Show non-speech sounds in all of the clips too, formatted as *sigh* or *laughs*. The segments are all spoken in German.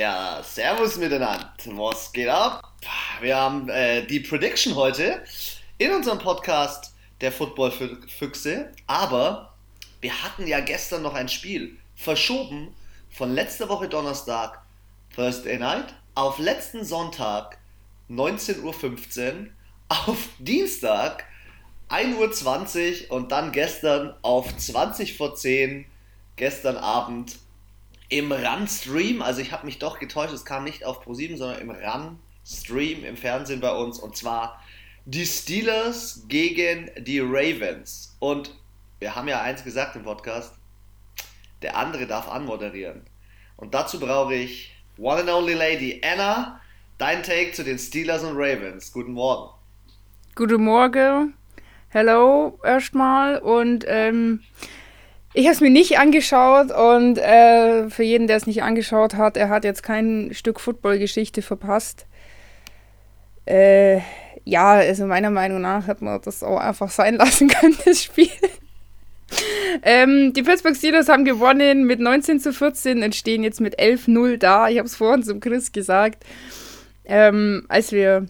Ja, servus miteinander. Was geht ab? Wir haben äh, die Prediction heute in unserem Podcast der Football-Füchse, aber wir hatten ja gestern noch ein Spiel verschoben von letzter Woche Donnerstag, Thursday Night, auf letzten Sonntag, 19.15 Uhr, auf Dienstag, 1.20 Uhr und dann gestern auf 20 vor 10 gestern Abend im RAN-Stream. Also ich habe mich doch getäuscht, es kam nicht auf Pro7, sondern im RAN-Stream im Fernsehen bei uns. Und zwar die Steelers gegen die Ravens. Und wir haben ja eins gesagt im Podcast, der andere darf anmoderieren. Und dazu brauche ich One and Only Lady Anna, dein Take zu den Steelers und Ravens. Guten Morgen. Guten Morgen. Hello erstmal. Und ähm, ich habe es mir nicht angeschaut und äh, für jeden, der es nicht angeschaut hat, er hat jetzt kein Stück Football-Geschichte verpasst. Äh, ja, also meiner Meinung nach hat man das auch einfach sein *laughs* lassen können, das Spiel. ähm, die Pittsburgh Steelers haben gewonnen mit 19 zu 14 und stehen jetzt mit 11-0 da. Ich habe es vorhin zum Chris gesagt. Ähm, als wir,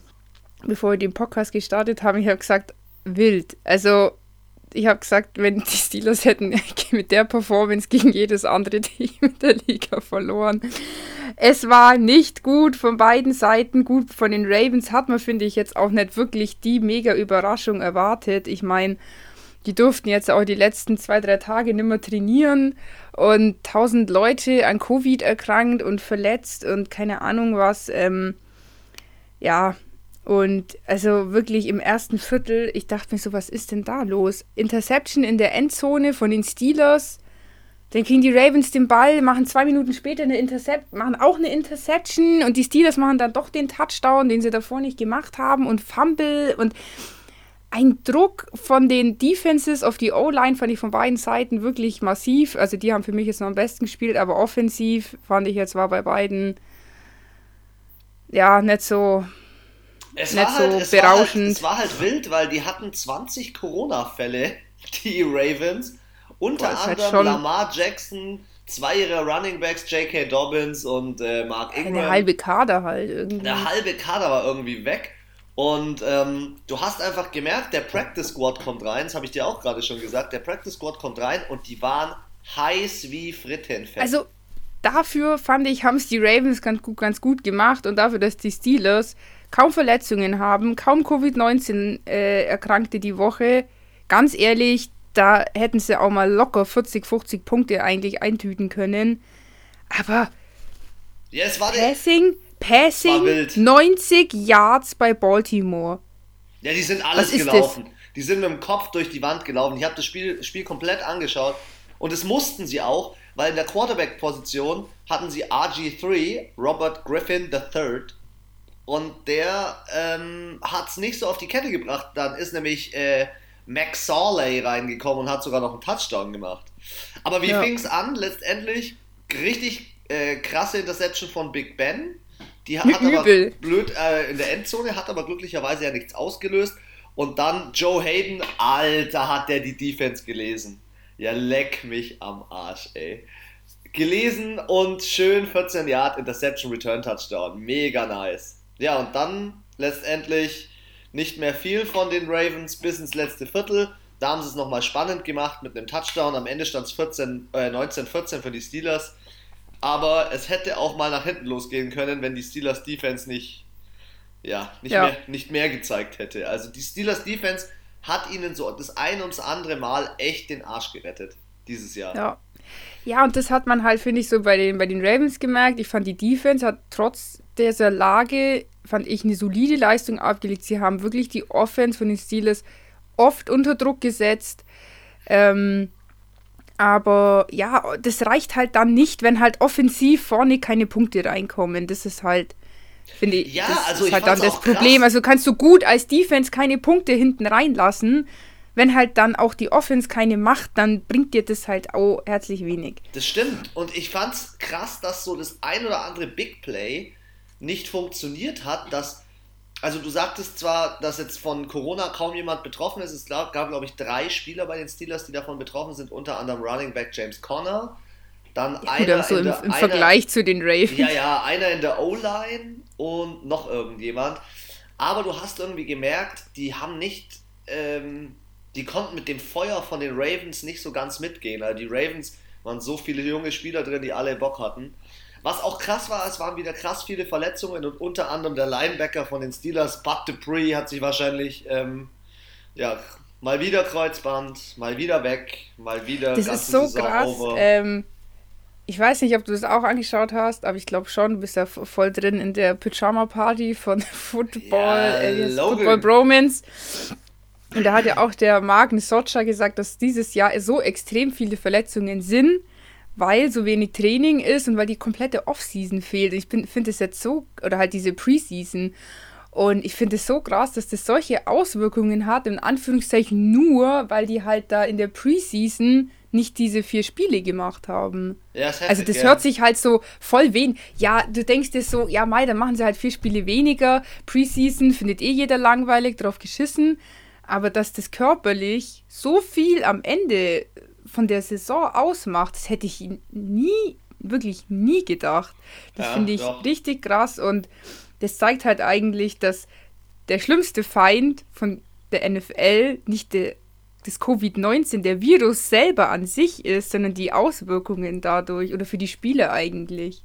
bevor wir den Podcast gestartet haben, ich habe gesagt, wild. Also ich habe gesagt, wenn die Steelers hätten *laughs* mit der Performance gegen jedes andere Team in der Liga verloren. Es war nicht gut von beiden Seiten. Gut, von den Ravens hat man, finde ich, jetzt auch nicht wirklich die mega Überraschung erwartet. Ich meine, die durften jetzt auch die letzten zwei, drei Tage nicht mehr trainieren und tausend Leute an Covid erkrankt und verletzt und keine Ahnung was. Ähm, ja, und also wirklich im ersten Viertel, ich dachte mir so, was ist denn da los? Interception in der Endzone von den Steelers. Dann kriegen die Ravens den Ball, machen zwei Minuten später eine Intercept, machen auch eine Interception und die Steelers machen dann doch den Touchdown, den sie davor nicht gemacht haben und Fumble und ein Druck von den Defenses auf die O-Line fand ich von beiden Seiten wirklich massiv. Also die haben für mich jetzt noch am besten gespielt, aber offensiv fand ich jetzt war bei beiden ja nicht so es nicht halt, so es berauschend. War halt, es war halt wild, weil die hatten 20 Corona-Fälle, *laughs* die Ravens. Unter Boah, halt anderem halt Lamar Jackson, zwei ihrer Running Backs, J.K. Dobbins und äh, Mark Ingram. Der halbe Kader halt irgendwie. Der halbe Kader war irgendwie weg. Und ähm, du hast einfach gemerkt, der Practice Squad kommt rein, das habe ich dir auch gerade schon gesagt, der Practice Squad kommt rein und die waren heiß wie Frittenfett. Also dafür fand ich, haben es die Ravens ganz gut, ganz gut gemacht und dafür, dass die Steelers kaum Verletzungen haben, kaum Covid-19 äh, Erkrankte die Woche. Ganz ehrlich, da hätten sie auch mal locker 40, 50 Punkte eigentlich eintüten können. Aber ja, Passing, Passing, 90 Yards bei Baltimore. Ja, die sind alles gelaufen. Die sind mit dem Kopf durch die Wand gelaufen. Ich habe das Spiel, Spiel komplett angeschaut. Und das mussten sie auch, weil in der Quarterback-Position hatten sie RG3, Robert Griffin III, und der ähm, hat es nicht so auf die Kette gebracht. Dann ist nämlich äh, Max Sawley reingekommen und hat sogar noch einen Touchdown gemacht. Aber wie ja. fing es an? Letztendlich richtig äh, krasse Interception von Big Ben. Die hat, hat aber blöd äh, in der Endzone, hat aber glücklicherweise ja nichts ausgelöst. Und dann Joe Hayden, Alter, hat der die Defense gelesen. Ja, leck mich am Arsch, ey. Gelesen und schön 14 Yard Interception Return Touchdown. Mega nice. Ja, und dann letztendlich nicht mehr viel von den Ravens bis ins letzte Viertel. Da haben sie es nochmal spannend gemacht mit einem Touchdown. Am Ende stand es äh, 19-14 für die Steelers. Aber es hätte auch mal nach hinten losgehen können, wenn die Steelers Defense nicht, ja, nicht, ja. Mehr, nicht mehr gezeigt hätte. Also die Steelers Defense hat ihnen so das ein ums andere Mal echt den Arsch gerettet dieses Jahr. Ja. Ja, und das hat man halt, finde ich, so bei den, bei den Ravens gemerkt. Ich fand, die Defense hat trotz dieser Lage, fand ich, eine solide Leistung abgelegt. Sie haben wirklich die Offense von den Steelers oft unter Druck gesetzt. Ähm, aber ja, das reicht halt dann nicht, wenn halt offensiv vorne keine Punkte reinkommen. Das ist halt, finde ich, ja, das also ist halt dann das Problem. Also kannst du gut als Defense keine Punkte hinten reinlassen wenn halt dann auch die Offense keine macht, dann bringt dir das halt auch herzlich wenig. Das stimmt. Und ich fand's krass, dass so das ein oder andere Big Play nicht funktioniert hat, dass also du sagtest zwar, dass jetzt von Corona kaum jemand betroffen ist. Es gab, glaube ich, drei Spieler bei den Steelers, die davon betroffen sind, unter anderem Running Back James Conner, dann ja, einer gut, so im, im Vergleich zu den Ravens. Ja, ja, einer in der O-Line und noch irgendjemand. Aber du hast irgendwie gemerkt, die haben nicht, ähm, die konnten mit dem Feuer von den Ravens nicht so ganz mitgehen. Also die Ravens waren so viele junge Spieler drin, die alle Bock hatten. Was auch krass war, es waren wieder krass viele Verletzungen und unter anderem der Linebacker von den Steelers, Bud Dupree, hat sich wahrscheinlich ähm, ja, mal wieder Kreuzband, mal wieder weg, mal wieder. Das ist so Saison krass. Ähm, ich weiß nicht, ob du das auch angeschaut hast, aber ich glaube schon, du bist ja voll drin in der Pyjama-Party von *laughs* Football, ja, äh, Football Bromance. Und da hat ja auch der Magen Socha gesagt, dass dieses Jahr so extrem viele Verletzungen sind, weil so wenig Training ist und weil die komplette Offseason fehlt. Ich finde es jetzt so, oder halt diese Preseason. Und ich finde es so krass, dass das solche Auswirkungen hat, in Anführungszeichen nur, weil die halt da in der Preseason nicht diese vier Spiele gemacht haben. Ja, das also das ja. hört sich halt so voll wen. Ja, du denkst dir so, ja Mai, dann machen sie halt vier Spiele weniger. Preseason findet eh jeder langweilig, drauf geschissen. Aber dass das körperlich so viel am Ende von der Saison ausmacht, das hätte ich nie, wirklich nie gedacht. Das ja, finde ich doch. richtig krass und das zeigt halt eigentlich, dass der schlimmste Feind von der NFL nicht der, das Covid-19, der Virus selber an sich ist, sondern die Auswirkungen dadurch oder für die Spiele eigentlich.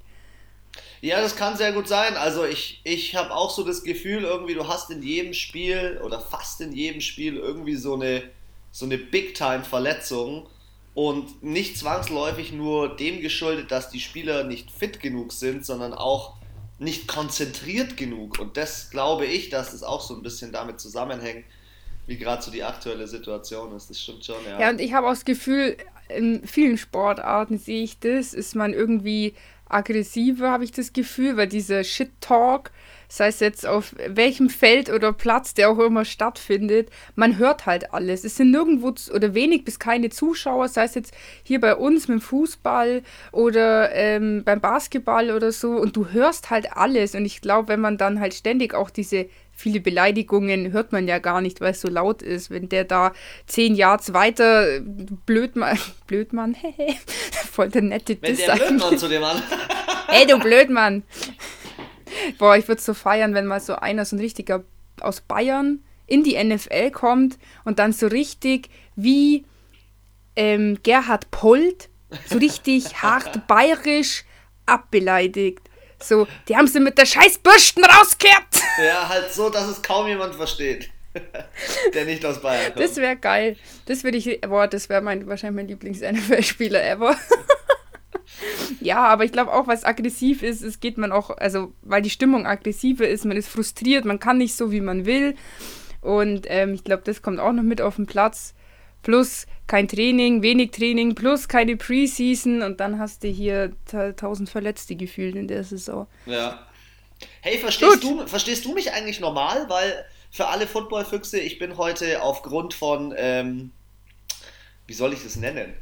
Ja, das kann sehr gut sein. Also ich, ich habe auch so das Gefühl, irgendwie, du hast in jedem Spiel oder fast in jedem Spiel irgendwie so eine, so eine Big-Time-Verletzung und nicht zwangsläufig nur dem geschuldet, dass die Spieler nicht fit genug sind, sondern auch nicht konzentriert genug. Und das glaube ich, dass es auch so ein bisschen damit zusammenhängt, wie gerade so die aktuelle Situation ist. Das stimmt schon, ja. Ja, und ich habe auch das Gefühl, in vielen Sportarten sehe ich das, ist man irgendwie aggressiver, habe ich das Gefühl, weil dieser Shit-Talk, sei es jetzt auf welchem Feld oder Platz, der auch immer stattfindet, man hört halt alles. Es sind nirgendwo oder wenig bis keine Zuschauer, sei es jetzt hier bei uns mit dem Fußball oder ähm, beim Basketball oder so und du hörst halt alles und ich glaube, wenn man dann halt ständig auch diese viele Beleidigungen hört man ja gar nicht, weil es so laut ist. Wenn der da zehn Yards weiter Blödmann, Blödmann, hehe, voll der nette Wenn der Blödmann zu dem Mann. Ey, du Blödmann. *laughs* *laughs* Boah, ich würde so feiern, wenn mal so einer, so ein richtiger aus Bayern in die NFL kommt und dann so richtig wie ähm, Gerhard Polt, so richtig *laughs* hart bayerisch abbeleidigt. So, die haben sie mit der Scheißbürsten rausgekehrt. *laughs* Ja, halt so, dass es kaum jemand versteht. der nicht aus Bayern kommt. Das wäre geil. Das würde ich, boah, das wäre mein, wahrscheinlich mein Lieblings-NFL-Spieler ever. Ja, aber ich glaube auch, was aggressiv ist, es geht man auch, also weil die Stimmung aggressiver ist, man ist frustriert, man kann nicht so, wie man will. Und ähm, ich glaube, das kommt auch noch mit auf den Platz. Plus kein Training, wenig Training, plus keine Preseason und dann hast du hier tausend Verletzte gefühlt in der Saison. Ja. Hey, verstehst du, verstehst du mich eigentlich normal? Weil für alle Footballfüchse, ich bin heute aufgrund von, ähm, wie soll ich das nennen?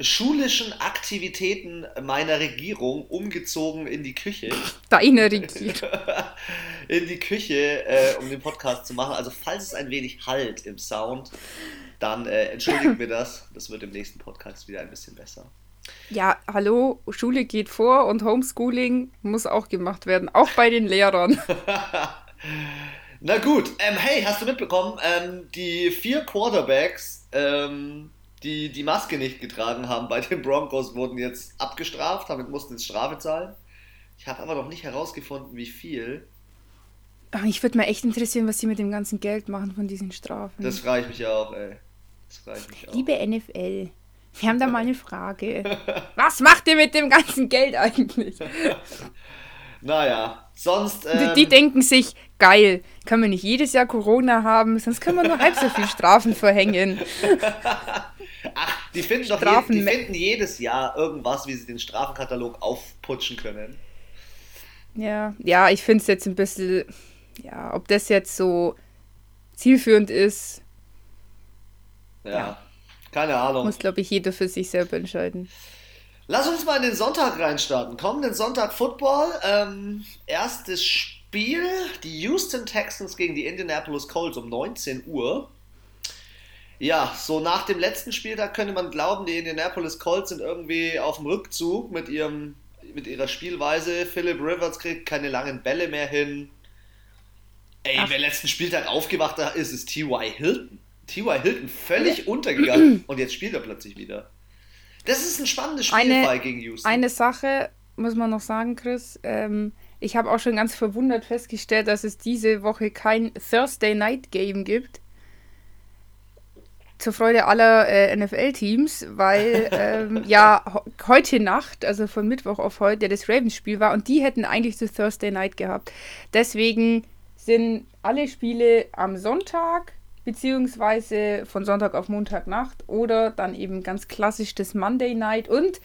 Schulischen Aktivitäten meiner Regierung umgezogen in die Küche. *laughs* Deine Regierung. *laughs* in die Küche, äh, um den Podcast zu machen. Also falls es ein wenig halt im Sound, dann äh, entschuldigen wir das. Das wird im nächsten Podcast wieder ein bisschen besser. Ja, hallo, Schule geht vor und Homeschooling muss auch gemacht werden, auch bei den Lehrern. *laughs* Na gut, ähm, hey, hast du mitbekommen, ähm, die vier Quarterbacks ähm, die die Maske nicht getragen haben bei den Broncos, wurden jetzt abgestraft, damit mussten jetzt Strafe zahlen. Ich habe aber noch nicht herausgefunden, wie viel. Ach, ich würde mir echt interessieren, was sie mit dem ganzen Geld machen von diesen Strafen. Das frage ich mich auch, ey. Das frage ich mich auch. Liebe NFL, wir haben da mal eine Frage. *laughs* was macht ihr mit dem ganzen Geld eigentlich? *laughs* naja, sonst. Ähm, die, die, denken sich, geil, können wir nicht jedes Jahr Corona haben, sonst können wir nur halb so viel Strafen verhängen. *laughs* Ach, die finden doch je, die finden jedes Jahr irgendwas, wie sie den Strafenkatalog aufputschen können. Ja, ja, ich finde es jetzt ein bisschen, ja, ob das jetzt so zielführend ist. Ja, ja. keine Ahnung. Muss, glaube ich, jeder für sich selber entscheiden. Lass uns mal in den Sonntag reinstarten. Kommenden Sonntag Football. Ähm, erstes Spiel: die Houston Texans gegen die Indianapolis Colts um 19 Uhr. Ja, so nach dem letzten Spieltag könnte man glauben, die Indianapolis Colts sind irgendwie auf dem Rückzug mit, ihrem, mit ihrer Spielweise. Philip Rivers kriegt keine langen Bälle mehr hin. Ey, Ach. wer letzten Spieltag aufgewacht ist, ist T.Y. Hilton. T.Y. Hilton völlig untergegangen *clears throat* und jetzt spielt er plötzlich wieder. Das ist ein spannendes Spielfall gegen Houston. Eine Sache muss man noch sagen, Chris. Ähm, ich habe auch schon ganz verwundert festgestellt, dass es diese Woche kein Thursday Night Game gibt. Zur Freude aller äh, NFL-Teams, weil ähm, *laughs* ja heute Nacht, also von Mittwoch auf heute, das Ravens-Spiel war und die hätten eigentlich zu Thursday Night gehabt. Deswegen sind alle Spiele am Sonntag beziehungsweise von Sonntag auf Montagnacht oder dann eben ganz klassisch das Monday Night und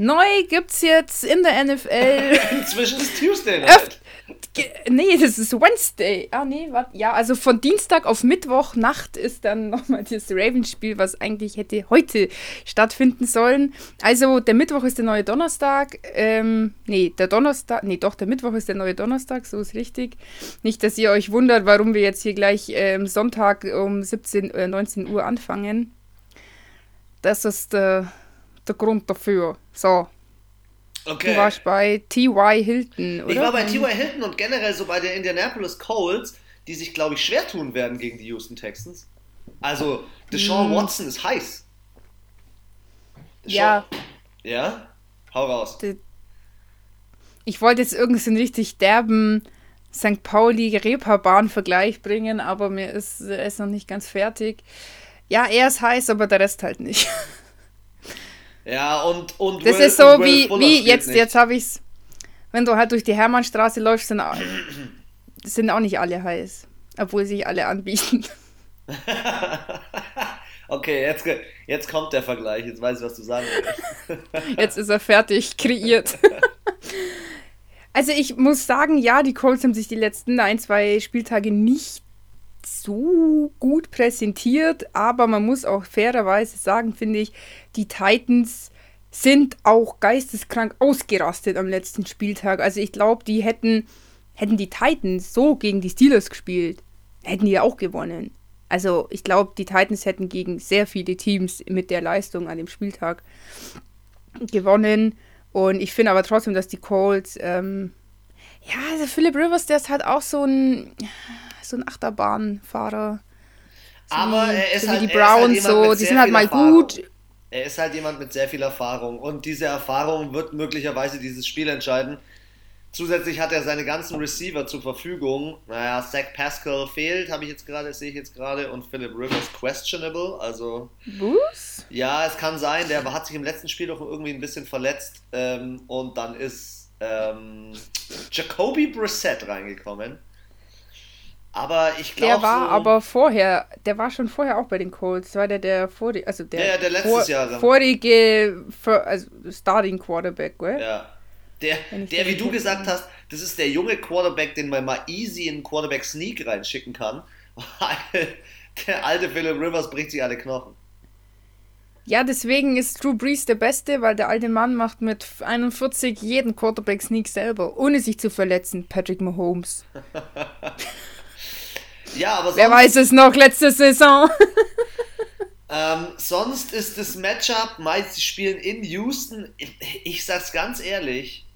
neu gibt's jetzt in der NFL. *laughs* Inzwischen ist Tuesday Night. nee, das ist Wednesday. Ah, nee, warte. Ja, also von Dienstag auf Mittwoch Nacht ist dann nochmal das Ravens-Spiel, was eigentlich hätte heute stattfinden sollen. Also der Mittwoch ist der neue Donnerstag. Ähm, nee, der Donnerstag, nee, doch, der Mittwoch ist der neue Donnerstag, so ist richtig. Nicht, dass ihr euch wundert, warum wir jetzt hier gleich ähm, Sonntag um 17, äh, 19 Uhr anfangen. Das ist der, der Grund dafür. So, Okay. Du warst bei T.Y. Hilton, oder? Ich war bei T.Y. Hilton und generell so bei den Indianapolis Colts, die sich, glaube ich, schwer tun werden gegen die Houston Texans. Also, Deshaun mm. Watson ist heiß. Deshaun, ja. Ja? Hau raus. Ich wollte jetzt irgendeinen richtig derben St. Pauli-Reeperbahn-Vergleich bringen, aber mir ist, er ist noch nicht ganz fertig. Ja, er ist heiß, aber der Rest halt nicht. *laughs* Ja, und, und Das Will, ist so wie, wie jetzt, jetzt habe ich es. Wenn du halt durch die Hermannstraße läufst, sind, sind auch nicht alle heiß. Obwohl sich alle anbieten. *laughs* *laughs* okay, jetzt, jetzt kommt der Vergleich. Jetzt weiß ich, was du sagen willst. jetzt ist er fertig, kreiert. *laughs* also ich muss sagen, ja, die Colts haben sich die letzten ein, zwei Spieltage nicht so gut präsentiert, aber man muss auch fairerweise sagen, finde ich, die Titans sind auch geisteskrank ausgerastet am letzten Spieltag. Also ich glaube, die hätten, hätten die Titans so gegen die Steelers gespielt, hätten die ja auch gewonnen. Also ich glaube, die Titans hätten gegen sehr viele Teams mit der Leistung an dem Spieltag gewonnen. Und ich finde aber trotzdem, dass die Colts, ähm, ja, also Philip Rivers, der ist halt auch so ein, so ein Achterbahnfahrer. So aber wie, er ist so halt, die Browns, halt so, die sind halt mal Erfahrung. gut. Er ist halt jemand mit sehr viel Erfahrung und diese Erfahrung wird möglicherweise dieses Spiel entscheiden. Zusätzlich hat er seine ganzen Receiver zur Verfügung. Naja, Zach Pascal fehlt, habe ich jetzt gerade, sehe ich jetzt gerade, und Philip Rivers questionable. Also. Was? Ja, es kann sein. Der hat sich im letzten Spiel doch irgendwie ein bisschen verletzt ähm, und dann ist ähm, Jacoby Brissett reingekommen. Aber ich glaube. Der war so, aber vorher, der war schon vorher auch bei den Colts. War der, der vorige, also der, ja, der letztes vor, Jahr vorige, also Starting Quarterback, gell? Ja. Der, der wie du gesagt hast, das ist der junge Quarterback, den man mal easy in Quarterback Sneak reinschicken kann. Weil *laughs* der alte Philip Rivers bricht sich alle Knochen. Ja, deswegen ist Drew Brees der Beste, weil der alte Mann macht mit 41 jeden Quarterback Sneak selber, ohne sich zu verletzen. Patrick Mahomes. *laughs* Ja, aber sonst, Wer weiß es noch, letzte Saison. *laughs* ähm, sonst ist das Matchup, meist sie spielen in Houston. Ich, ich sag's ganz ehrlich,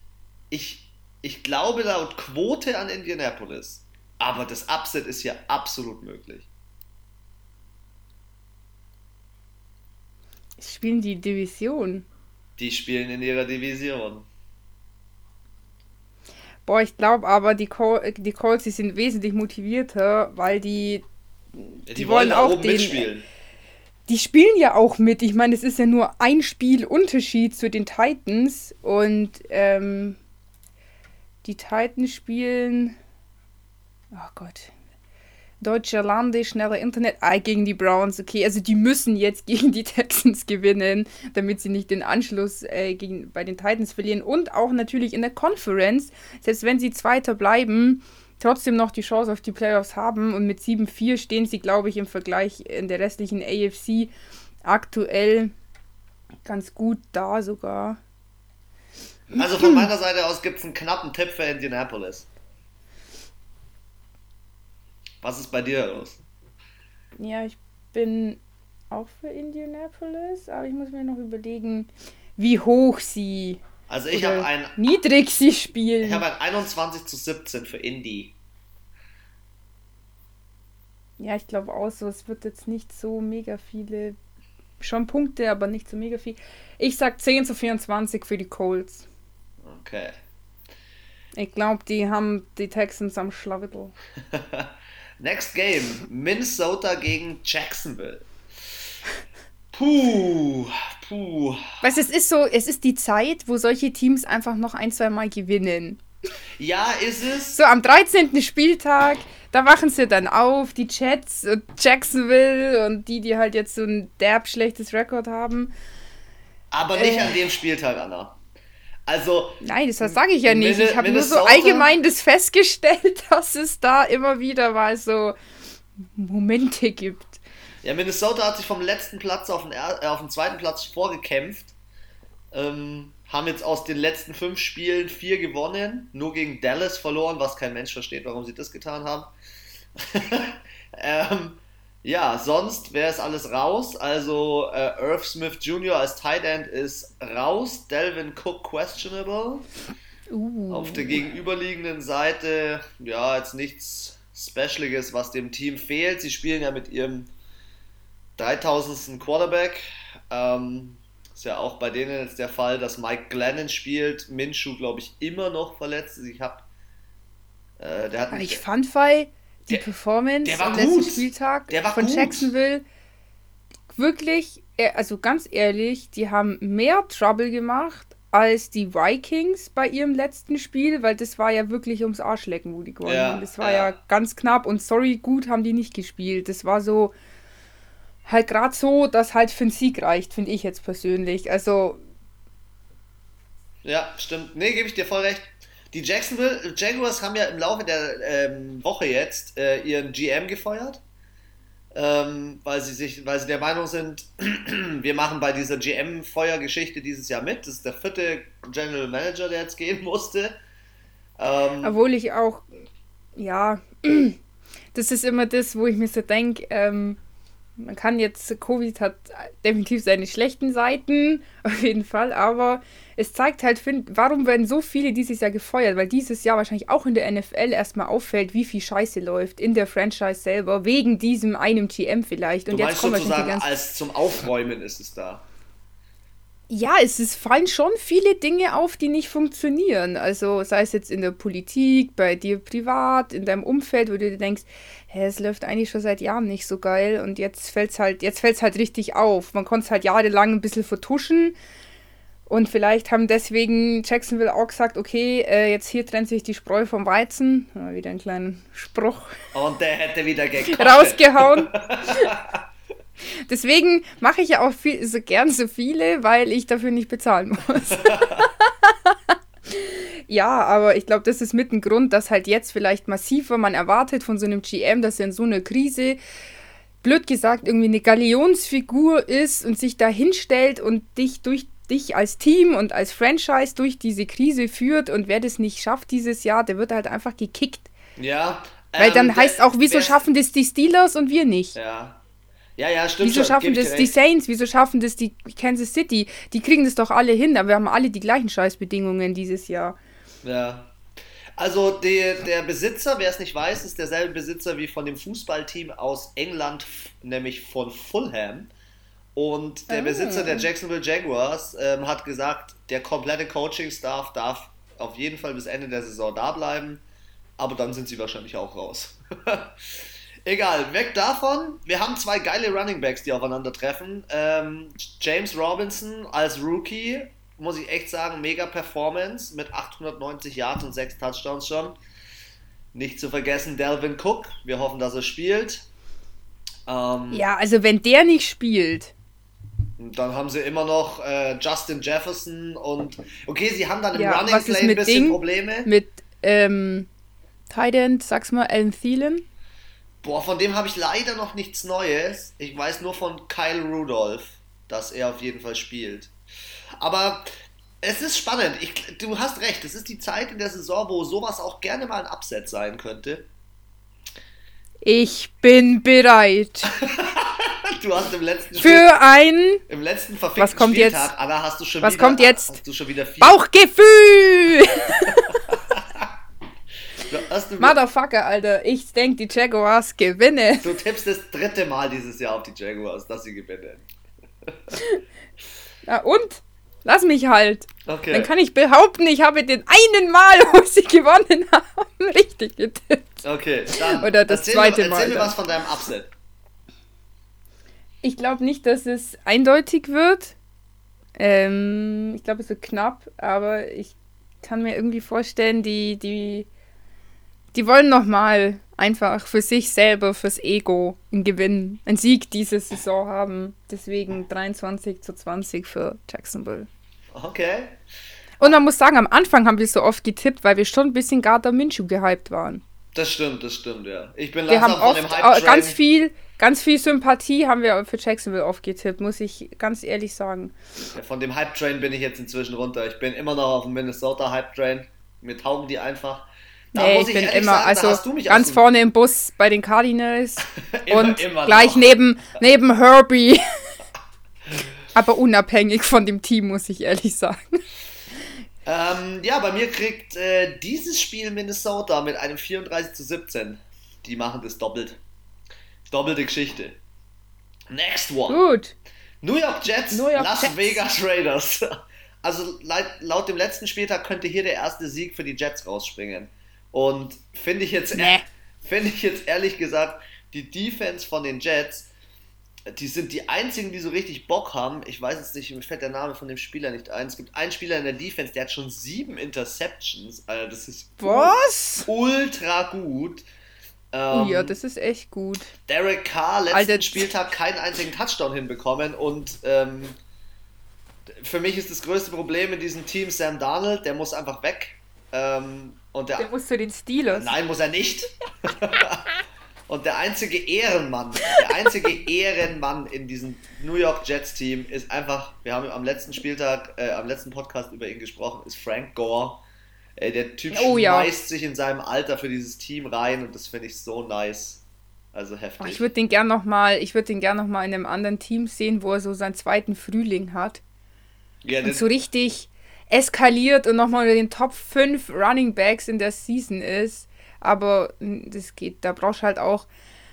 ich, ich glaube laut Quote an Indianapolis. Aber das Upset ist ja absolut möglich. Spielen die Division? Die spielen in ihrer Division. Boah, ich glaube aber, die, Col die Colts, die sind wesentlich motivierter, weil die. Die, die wollen, wollen auch den, mitspielen. Die spielen ja auch mit. Ich meine, es ist ja nur ein Spiel Unterschied zu den Titans. Und ähm, die Titans spielen. Oh Gott deutscher Lande, schneller Internet, ah, gegen die Browns, okay, also die müssen jetzt *laughs* gegen die Texans gewinnen, damit sie nicht den Anschluss äh, gegen, bei den Titans verlieren und auch natürlich in der Conference, selbst wenn sie Zweiter bleiben, trotzdem noch die Chance auf die Playoffs haben und mit 7-4 stehen sie, glaube ich, im Vergleich in der restlichen AFC aktuell ganz gut da sogar. Also von meiner Seite aus gibt es einen knappen Tipp für Indianapolis. Was ist bei dir los? Ja, ich bin auch für Indianapolis, aber ich muss mir noch überlegen, wie hoch sie also ich habe ein niedrig sie spielen. Ich habe ein 21 zu 17 für Indy. Ja, ich glaube auch so, es wird jetzt nicht so mega viele schon Punkte, aber nicht so mega viel. Ich sag 10 zu 24 für die Colts. Okay. Ich glaube, die haben die Texans am Schlawittel. *laughs* Next Game: Minnesota gegen Jacksonville. Puh, puh. Weißt es ist so, es ist die Zeit, wo solche Teams einfach noch ein, zwei Mal gewinnen. Ja, ist es. So am 13. Spieltag, da wachen sie dann auf, die Jets und Jacksonville und die, die halt jetzt so ein derb schlechtes Rekord haben. Aber nicht äh. an dem Spieltag, Anna. Also. Nein, das sage ich ja nicht. Ich habe nur so allgemein das festgestellt, *laughs* dass es da immer wieder mal so Momente gibt. Ja, Minnesota hat sich vom letzten Platz auf den, äh, auf den zweiten Platz vorgekämpft. Ähm, haben jetzt aus den letzten fünf Spielen vier gewonnen, nur gegen Dallas verloren, was kein Mensch versteht, warum sie das getan haben. *laughs* ähm, ja, sonst wäre es alles raus. Also äh, Irv Smith Jr. als Tight End ist raus. Delvin Cook questionable. Uh. Auf der gegenüberliegenden Seite, ja, jetzt nichts Specialiges, was dem Team fehlt. Sie spielen ja mit ihrem 3000. Quarterback. Ähm, ist ja auch bei denen jetzt der Fall, dass Mike Glennon spielt. Minshu, glaube ich, immer noch verletzt. Ich habe. Äh, der hat ich fand bei die der, Performance der am letzten Spieltag von gut. Jacksonville wirklich, also ganz ehrlich, die haben mehr Trouble gemacht als die Vikings bei ihrem letzten Spiel, weil das war ja wirklich ums Arschlecken, wo die gewonnen ja, haben. Das war ja. ja ganz knapp und sorry, gut haben die nicht gespielt. Das war so, halt gerade so, dass halt für einen Sieg reicht, finde ich jetzt persönlich. Also. Ja, stimmt. Nee, gebe ich dir voll recht. Die Jacksonville Jaguars haben ja im Laufe der ähm, Woche jetzt äh, ihren GM gefeuert. Ähm, weil sie sich, weil sie der Meinung sind, *clears throat* wir machen bei dieser GM-Feuergeschichte dieses Jahr mit. Das ist der vierte General Manager, der jetzt gehen musste. Ähm, Obwohl ich auch, ja, *clears throat* das ist immer das, wo ich mir so denke, ähm, man kann jetzt, Covid hat definitiv seine schlechten Seiten, *laughs* auf jeden Fall, aber es zeigt halt, warum werden so viele dieses Jahr gefeuert, weil dieses Jahr wahrscheinlich auch in der NFL erstmal auffällt, wie viel Scheiße läuft in der Franchise selber, wegen diesem einem GM vielleicht. Und du jetzt kommen sozusagen, als zum Aufräumen ist es da ja, es ist, fallen schon viele Dinge auf, die nicht funktionieren. Also sei es jetzt in der Politik, bei dir privat, in deinem Umfeld, wo du dir denkst, hä, es läuft eigentlich schon seit Jahren nicht so geil und jetzt fällt es halt, jetzt fällt's halt richtig auf. Man konnte es halt jahrelang ein bisschen vertuschen. Und vielleicht haben deswegen Jacksonville auch gesagt, okay, äh, jetzt hier trennt sich die Spreu vom Weizen. Ja, wieder einen kleinen Spruch. Und der hätte wieder *laughs* rausgehauen. *laughs* Deswegen mache ich ja auch viel, so gern so viele, weil ich dafür nicht bezahlen muss. *laughs* ja, aber ich glaube, das ist mit ein Grund, dass halt jetzt vielleicht massiver man erwartet von so einem GM, dass er in so einer Krise, blöd gesagt, irgendwie eine Galionsfigur ist und sich da hinstellt und dich durch dich als Team und als Franchise durch diese Krise führt und wer das nicht schafft dieses Jahr, der wird halt einfach gekickt. Ja. Weil dann ähm, heißt auch, wieso schaffen das die Steelers und wir nicht? Ja. Ja, ja, stimmt. Wieso schaffen das die Saints? Wieso schaffen das die Kansas City? Die kriegen das doch alle hin, aber wir haben alle die gleichen Scheißbedingungen dieses Jahr. Ja. Also der, der Besitzer, wer es nicht weiß, ist derselbe Besitzer wie von dem Fußballteam aus England, nämlich von Fulham. Und der. Besitzer der Jacksonville Jaguars ähm, hat gesagt, der komplette Coaching-Staff darf auf jeden Fall bis Ende der Saison da bleiben, aber dann sind sie wahrscheinlich auch raus. *laughs* Egal, weg davon. Wir haben zwei geile Running Backs, die aufeinandertreffen. Ähm, James Robinson als Rookie, muss ich echt sagen, mega Performance mit 890 Yards und 6 Touchdowns schon. Nicht zu vergessen Delvin Cook. Wir hoffen, dass er spielt. Ähm, ja, also wenn der nicht spielt. Dann haben sie immer noch äh, Justin Jefferson und okay, sie haben dann im ja, Running Play ein bisschen Ding, Probleme. Mit ähm, Tight sag's mal, Alan Thielen. Boah, von dem habe ich leider noch nichts Neues. Ich weiß nur von Kyle Rudolph, dass er auf jeden Fall spielt. Aber es ist spannend. Ich, du hast recht, es ist die Zeit in der Saison, wo sowas auch gerne mal ein Upset sein könnte. Ich bin bereit. *laughs* du hast im letzten Spiel, Für ein. Im letzten verfickten was kommt Spieltag, jetzt? Anna, hast du schon was wieder, kommt jetzt? Hast du schon wieder vier, Bauchgefühl! *laughs* Motherfucker, Alter. Ich denk, die Jaguars gewinnen. du tippst das dritte Mal dieses Jahr auf die Jaguars, dass sie gewinnen. Ja, und? Lass mich halt. Okay. Dann kann ich behaupten, ich habe den einen Mal, *laughs* wo sie gewonnen haben, richtig getippt. Okay, dann. Oder das erzähl zweite mir, Mal. Erzähl mir was von deinem Upset. Ich glaube nicht, dass es eindeutig wird. Ähm, ich glaube, es wird knapp, aber ich kann mir irgendwie vorstellen, die, die, die wollen nochmal einfach für sich selber, fürs Ego einen Gewinn, einen Sieg diese Saison haben. Deswegen 23 zu 20 für Jacksonville. Okay. Und man muss sagen, am Anfang haben wir so oft getippt, weil wir schon ein bisschen Gardner Minshew gehypt waren. Das stimmt, das stimmt, ja. Ich bin Wir langsam haben von oft dem Hype ganz viel, ganz viel Sympathie haben wir für Jacksonville oft getippt, muss ich ganz ehrlich sagen. Ja, von dem Hype-Train bin ich jetzt inzwischen runter. Ich bin immer noch auf dem Minnesota-Hype-Train. Mir taugen die einfach. Da Nee, muss ich bin immer, sagen, also ganz vorne im Bus bei den Cardinals *laughs* Immer- und immer gleich noch. neben, neben Herbie. *laughs* Aber unabhängig von dem Team, muss ich ehrlich sagen. Ähm, ja, bei mir kriegt äh, dieses Spiel Minnesota mit einem 34 zu 17. Die machen das doppelt. Doppelte Geschichte. Next one. Gut. New York Jets, New York Las Jets. Vegas Raiders. *laughs* Also laut, laut dem letzten Spieltag könnte hier der erste Sieg für die Jets rausspringen. Und finde ich jetzt Nee. finde ich jetzt ehrlich gesagt, die Defense von den Jets, die sind die einzigen, die so richtig Bock haben. Ich weiß jetzt nicht, mir fällt der Name von dem Spieler nicht ein. Es gibt einen Spieler in der Defense, der hat schon sieben Interceptions. Alter, das ist Was? ultra gut. Oh Ähm, ja, das ist echt gut. Derek Carr letzten Alter. Spieltag keinen einzigen Touchdown hinbekommen und ähm, für mich ist das größte Problem in diesem Team Sam Darnold, der muss einfach weg. Ähm, und der, Der muss zu den Steelers. nein, muss er nicht. *laughs* und der einzige Ehrenmann, der einzige *laughs* Ehrenmann in diesem New York Jets Team ist einfach, wir haben am letzten Spieltag, äh, am letzten Podcast über ihn gesprochen, ist Frank Gore. Äh, der Typ Oh ja. schmeißt sich in seinem Alter für dieses Team rein und das finde ich so nice. Also heftig. Oh, ich würde den gern noch mal, ich würde den gern noch mal in einem anderen Team sehen, wo er so seinen zweiten Frühling hat ja, und so richtig eskaliert und noch mal unter den Top 5 Running Backs in der Season ist. Aber mm, das geht, da brauchst du halt auch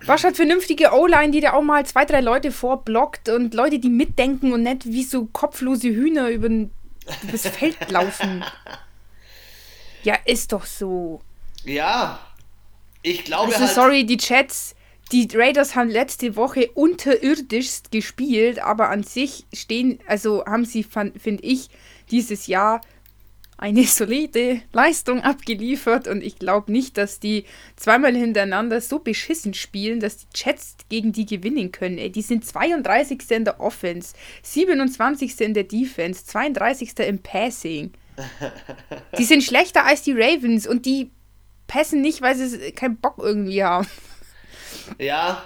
brauchst halt vernünftige O-Line, die da auch mal zwei, drei Leute vorblockt und Leute, die mitdenken und nicht wie so kopflose Hühner über das Feld *laughs* laufen. Ja, ist doch so. ja, ich glaube Also halt, sorry, die Jets, die Raiders haben letzte Woche unterirdischst gespielt, aber an sich stehen, also haben sie, finde ich, dieses Jahr eine solide Leistung abgeliefert und ich glaube nicht, dass die zweimal hintereinander so beschissen spielen, dass die Jets gegen die gewinnen können. Ey, die sind 32. in der Offense, 27. in der Defense, 32. im Passing. *laughs* Die sind schlechter als die Ravens und die passen nicht, weil sie keinen Bock irgendwie haben. ja,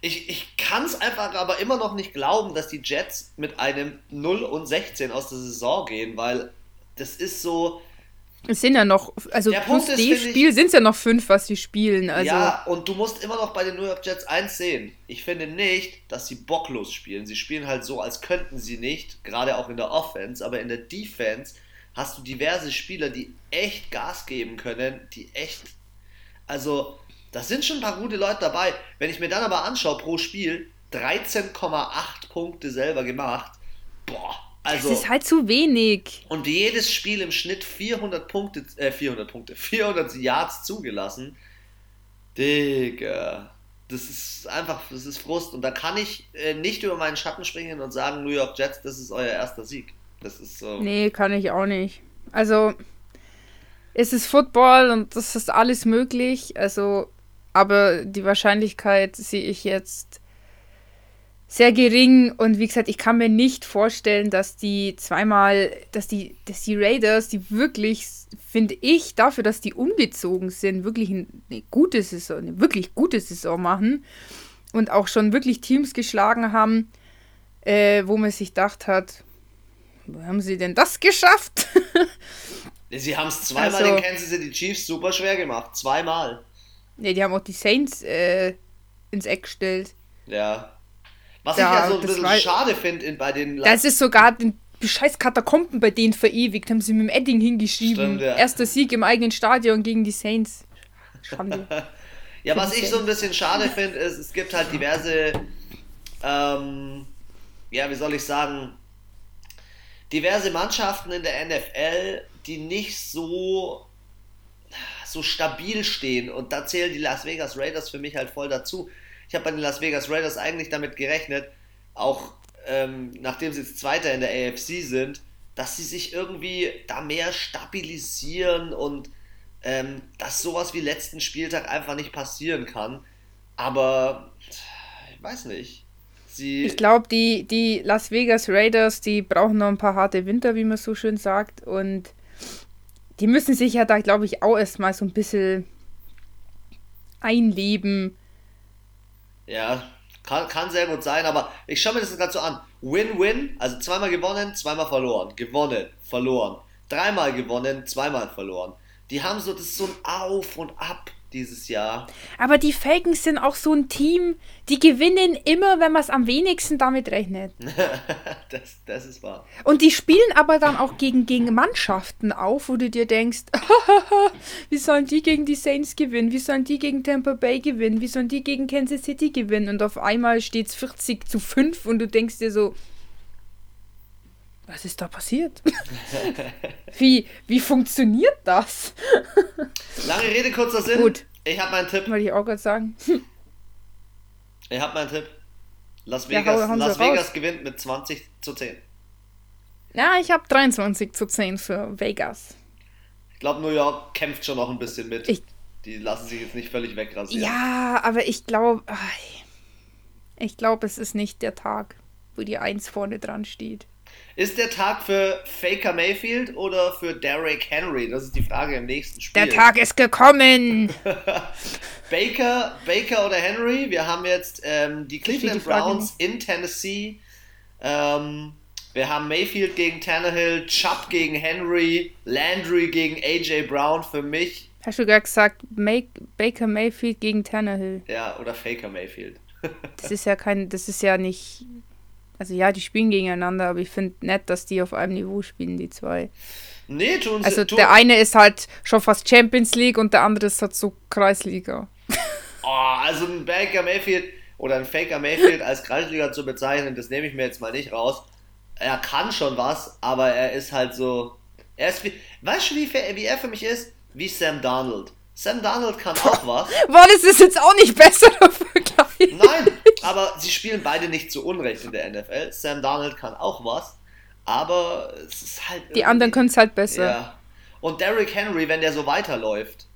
ich, ich kann es einfach aber immer noch nicht glauben, dass die Jets mit einem 0 und 16 aus der Saison gehen, weil das ist so, Es sind ja noch, also plus ist, ich- Spiel sind es ja noch fünf, was sie spielen. Also ja, und du musst immer noch bei den New York Jets eins sehen. Ich finde nicht, dass sie bocklos spielen. Sie spielen halt so, als könnten sie nicht, gerade auch in der Offense, aber in der Defense hast du diverse Spieler, die echt Gas geben können, die echt, also, da sind schon ein paar gute Leute dabei. Wenn ich mir dann aber anschaue, pro Spiel 13,8 Punkte selber gemacht, boah, also... das ist halt zu wenig. Und jedes Spiel im Schnitt 400 Punkte, äh, 400 Punkte, *laughs* 400 Yards zugelassen. Digga. Das ist einfach, das ist Frust. Und da kann ich äh, nicht über meinen Schatten springen und sagen, New York Jets, das ist euer erster Sieg. Das ist so. Nee, kann ich auch nicht. Also, es ist Football und das ist alles möglich. Also, aber die Wahrscheinlichkeit sehe ich jetzt sehr gering. Und wie gesagt, ich kann mir nicht vorstellen, dass die zweimal, dass die, dass die Raiders, die wirklich, finde ich, dafür, dass die umgezogen sind, wirklich ein- eine gute Saison, eine wirklich gute Saison machen und auch schon wirklich Teams geschlagen haben, äh, wo man sich gedacht hat, wie haben sie denn das geschafft? *laughs* Sie haben es zweimal Also- den Kansas City Chiefs super schwer gemacht. Zweimal. ne, die haben auch die Saints äh, ins Eck gestellt. Ja. Was ja, ich ja so ein bisschen schade finde bei den. Das ist sogar den scheiß Katakomben bei denen verewigt, haben sie mit dem Edding hingeschrieben. Stimmt, ja. Erster Sieg im eigenen Stadion gegen die Saints. Schande. *laughs* ja, was ich so ein bisschen schade finde, ist, es gibt halt diverse, ähm, ja, wie soll ich sagen, diverse Mannschaften in der NFL, die nicht so so stabil stehen und da zählen die Las Vegas Raiders für mich halt voll dazu. Ich habe bei den Las Vegas Raiders eigentlich damit gerechnet, auch ähm, nachdem sie jetzt Zweiter in der AFC sind, dass sie sich irgendwie da mehr stabilisieren und ähm, dass sowas wie letzten Spieltag einfach nicht passieren kann. Aber ich weiß nicht. Sie ich glaube, die, die Las Vegas Raiders, die brauchen noch ein paar harte Winter, wie man so schön sagt. Und die müssen sich ja da, glaube ich, auch erstmal so ein bisschen einleben. Ja, kann, kann sehr gut sein, aber ich schaue mir das gerade so an. Win-Win, also zweimal gewonnen, zweimal verloren. Gewonnen, verloren. Dreimal gewonnen, zweimal verloren. Die haben so, das ist so ein Auf und Ab dieses Jahr. Aber die Falcons sind auch so ein Team, die gewinnen immer, wenn man es am wenigsten damit rechnet. *laughs* das, das ist wahr. Und die spielen aber dann auch gegen, gegen Mannschaften auf, wo du dir denkst, *laughs* wie sollen die gegen die Saints gewinnen? Wie sollen die gegen Tampa Bay gewinnen? Wie sollen die gegen Kansas City gewinnen? Und auf einmal steht es 40 zu 5 und du denkst dir so, was ist da passiert? *laughs* wie, wie funktioniert das? *laughs* Lange Rede, kurzer Sinn. Gut. Ich habe meinen Tipp. Wollte ich auch gerade sagen. ich habe meinen Tipp. Las Vegas, ja, Las Vegas gewinnt mit 20 zu 10. Ja, ich habe 23 zu 10 für Vegas. Ich glaube, New York kämpft schon noch ein bisschen mit. Ich, die lassen sich jetzt nicht völlig wegrasieren. Ja, aber ich glaube, ich glaube, es ist nicht der Tag, wo die Eins vorne dran steht. Ist der Tag für Faker Mayfield oder für Derrick Henry? Das ist die Frage im nächsten Spiel. Der Tag ist gekommen. *laughs* Baker, Baker oder Henry? Wir haben jetzt ähm, die Cleveland Browns in Tennessee. Ähm, wir haben Mayfield gegen Tannehill, Chubb gegen Henry, Landry gegen AJ Brown. Für mich. Hast du gerade gesagt, Make, Baker Mayfield gegen Tannehill? Ja, oder Faker Mayfield. das ist ja kein, das ist ja nicht also ja, die spielen gegeneinander, aber ich finde nett, dass die auf einem Niveau spielen, die zwei. Nee, tun sie. Also tun der eine ist halt schon fast Champions League und der andere ist halt so Kreisliga. *laughs* Oh, also ein Baker Mayfield oder ein Faker Mayfield als Kreisliga zu bezeichnen, das nehme ich mir jetzt mal nicht raus. Er kann schon was, aber er ist halt so. Er ist wie. Weißt du, wie, wie er für mich ist? Wie Sam Donald. Sam Donald kann *laughs* auch was. Boah, das ist jetzt auch nicht besser *laughs* Vergleich. Nein, aber sie spielen beide nicht zu Unrecht in der NFL. Sam Donald kann auch was, aber es ist halt. Die anderen können es halt besser. Ja. Und Derrick Henry, wenn der so weiterläuft,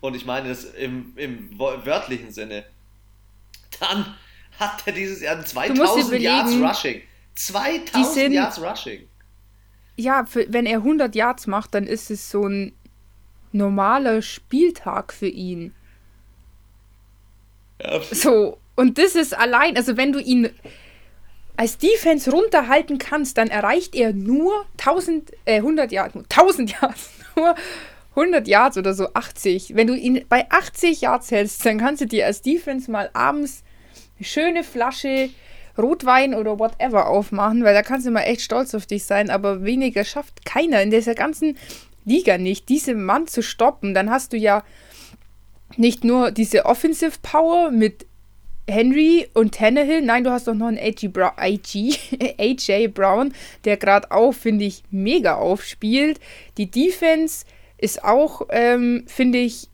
und ich meine das im, im wörtlichen Sinne, dann hat er dieses Jahr 2000 Yards Rushing. 2000 Yards Rushing. Ja, für, wenn er 100 Yards macht, dann ist es so ein normaler Spieltag für ihn. Ja. So, und das ist allein, also wenn du ihn als Defense runterhalten kannst, dann erreicht er nur 1000, äh, 100 Yards, 1000 Yards, nur 100 *laughs* Yards oder so 80. Wenn du ihn bei 80 Yards hältst, dann kannst du dir als Defense mal abends eine schöne Flasche Rotwein oder whatever aufmachen, weil da kannst du mal echt stolz auf dich sein, aber weniger schafft keiner in dieser ganzen Liga nicht, diesen Mann zu stoppen. Dann hast du ja nicht nur diese Offensive Power mit Henry und Tannehill, nein, du hast doch noch einen AJ, Brown, AJ, *laughs* AJ Brown, der gerade auch, finde ich, mega aufspielt. Die Defense ist auch, ähm, finde ich,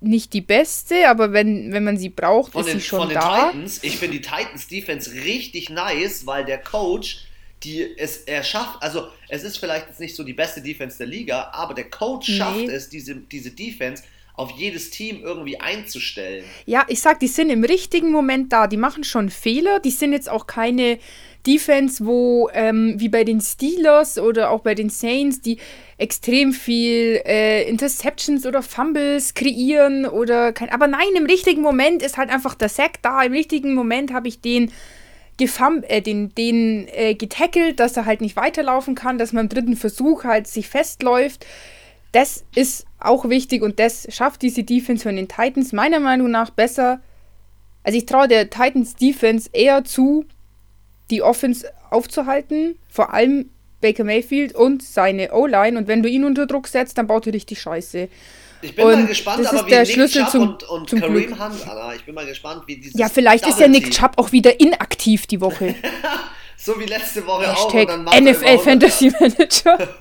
nicht die beste, aber wenn, wenn man sie braucht, von ist den, sie schon von den da. Titans, ich finde die Titans Defense richtig nice, weil der Coach die es er schafft, also es ist vielleicht jetzt nicht so die beste Defense der Liga, aber der Coach nee. schafft es, diese, diese Defense auf jedes Team irgendwie einzustellen. Ja, ich sag, die sind im richtigen Moment da. Die machen schon Fehler. Die sind jetzt auch keine Defense, wo ähm, wie bei den Steelers oder auch bei den Saints, die extrem viel äh, Interceptions oder Fumbles kreieren oder kein. Aber nein, im richtigen Moment ist halt einfach der Sack da. Im richtigen Moment habe ich den gefam äh, den, den äh, getackelt, dass er halt nicht weiterlaufen kann, dass man im dritten Versuch halt sich festläuft. Das ist auch wichtig und das schafft diese Defense von den Titans meiner Meinung nach besser Also ich traue der Titans Defense eher zu, die Offense aufzuhalten, vor allem Baker Mayfield und seine O-Line. Und wenn du ihn unter Druck setzt, dann baut er richtig Scheiße. Ich bin und mal gespannt, aber wie der Nick Schlüssel Chubb zum, und, und zum Kareem Glück. Hunt, Alter. Ich bin mal gespannt, wie dieses Ja, vielleicht ist ja Nick Chubb auch wieder inaktiv die Woche. *laughs* so wie letzte Woche Hashtag auch. NFL Fantasy Manager. *laughs*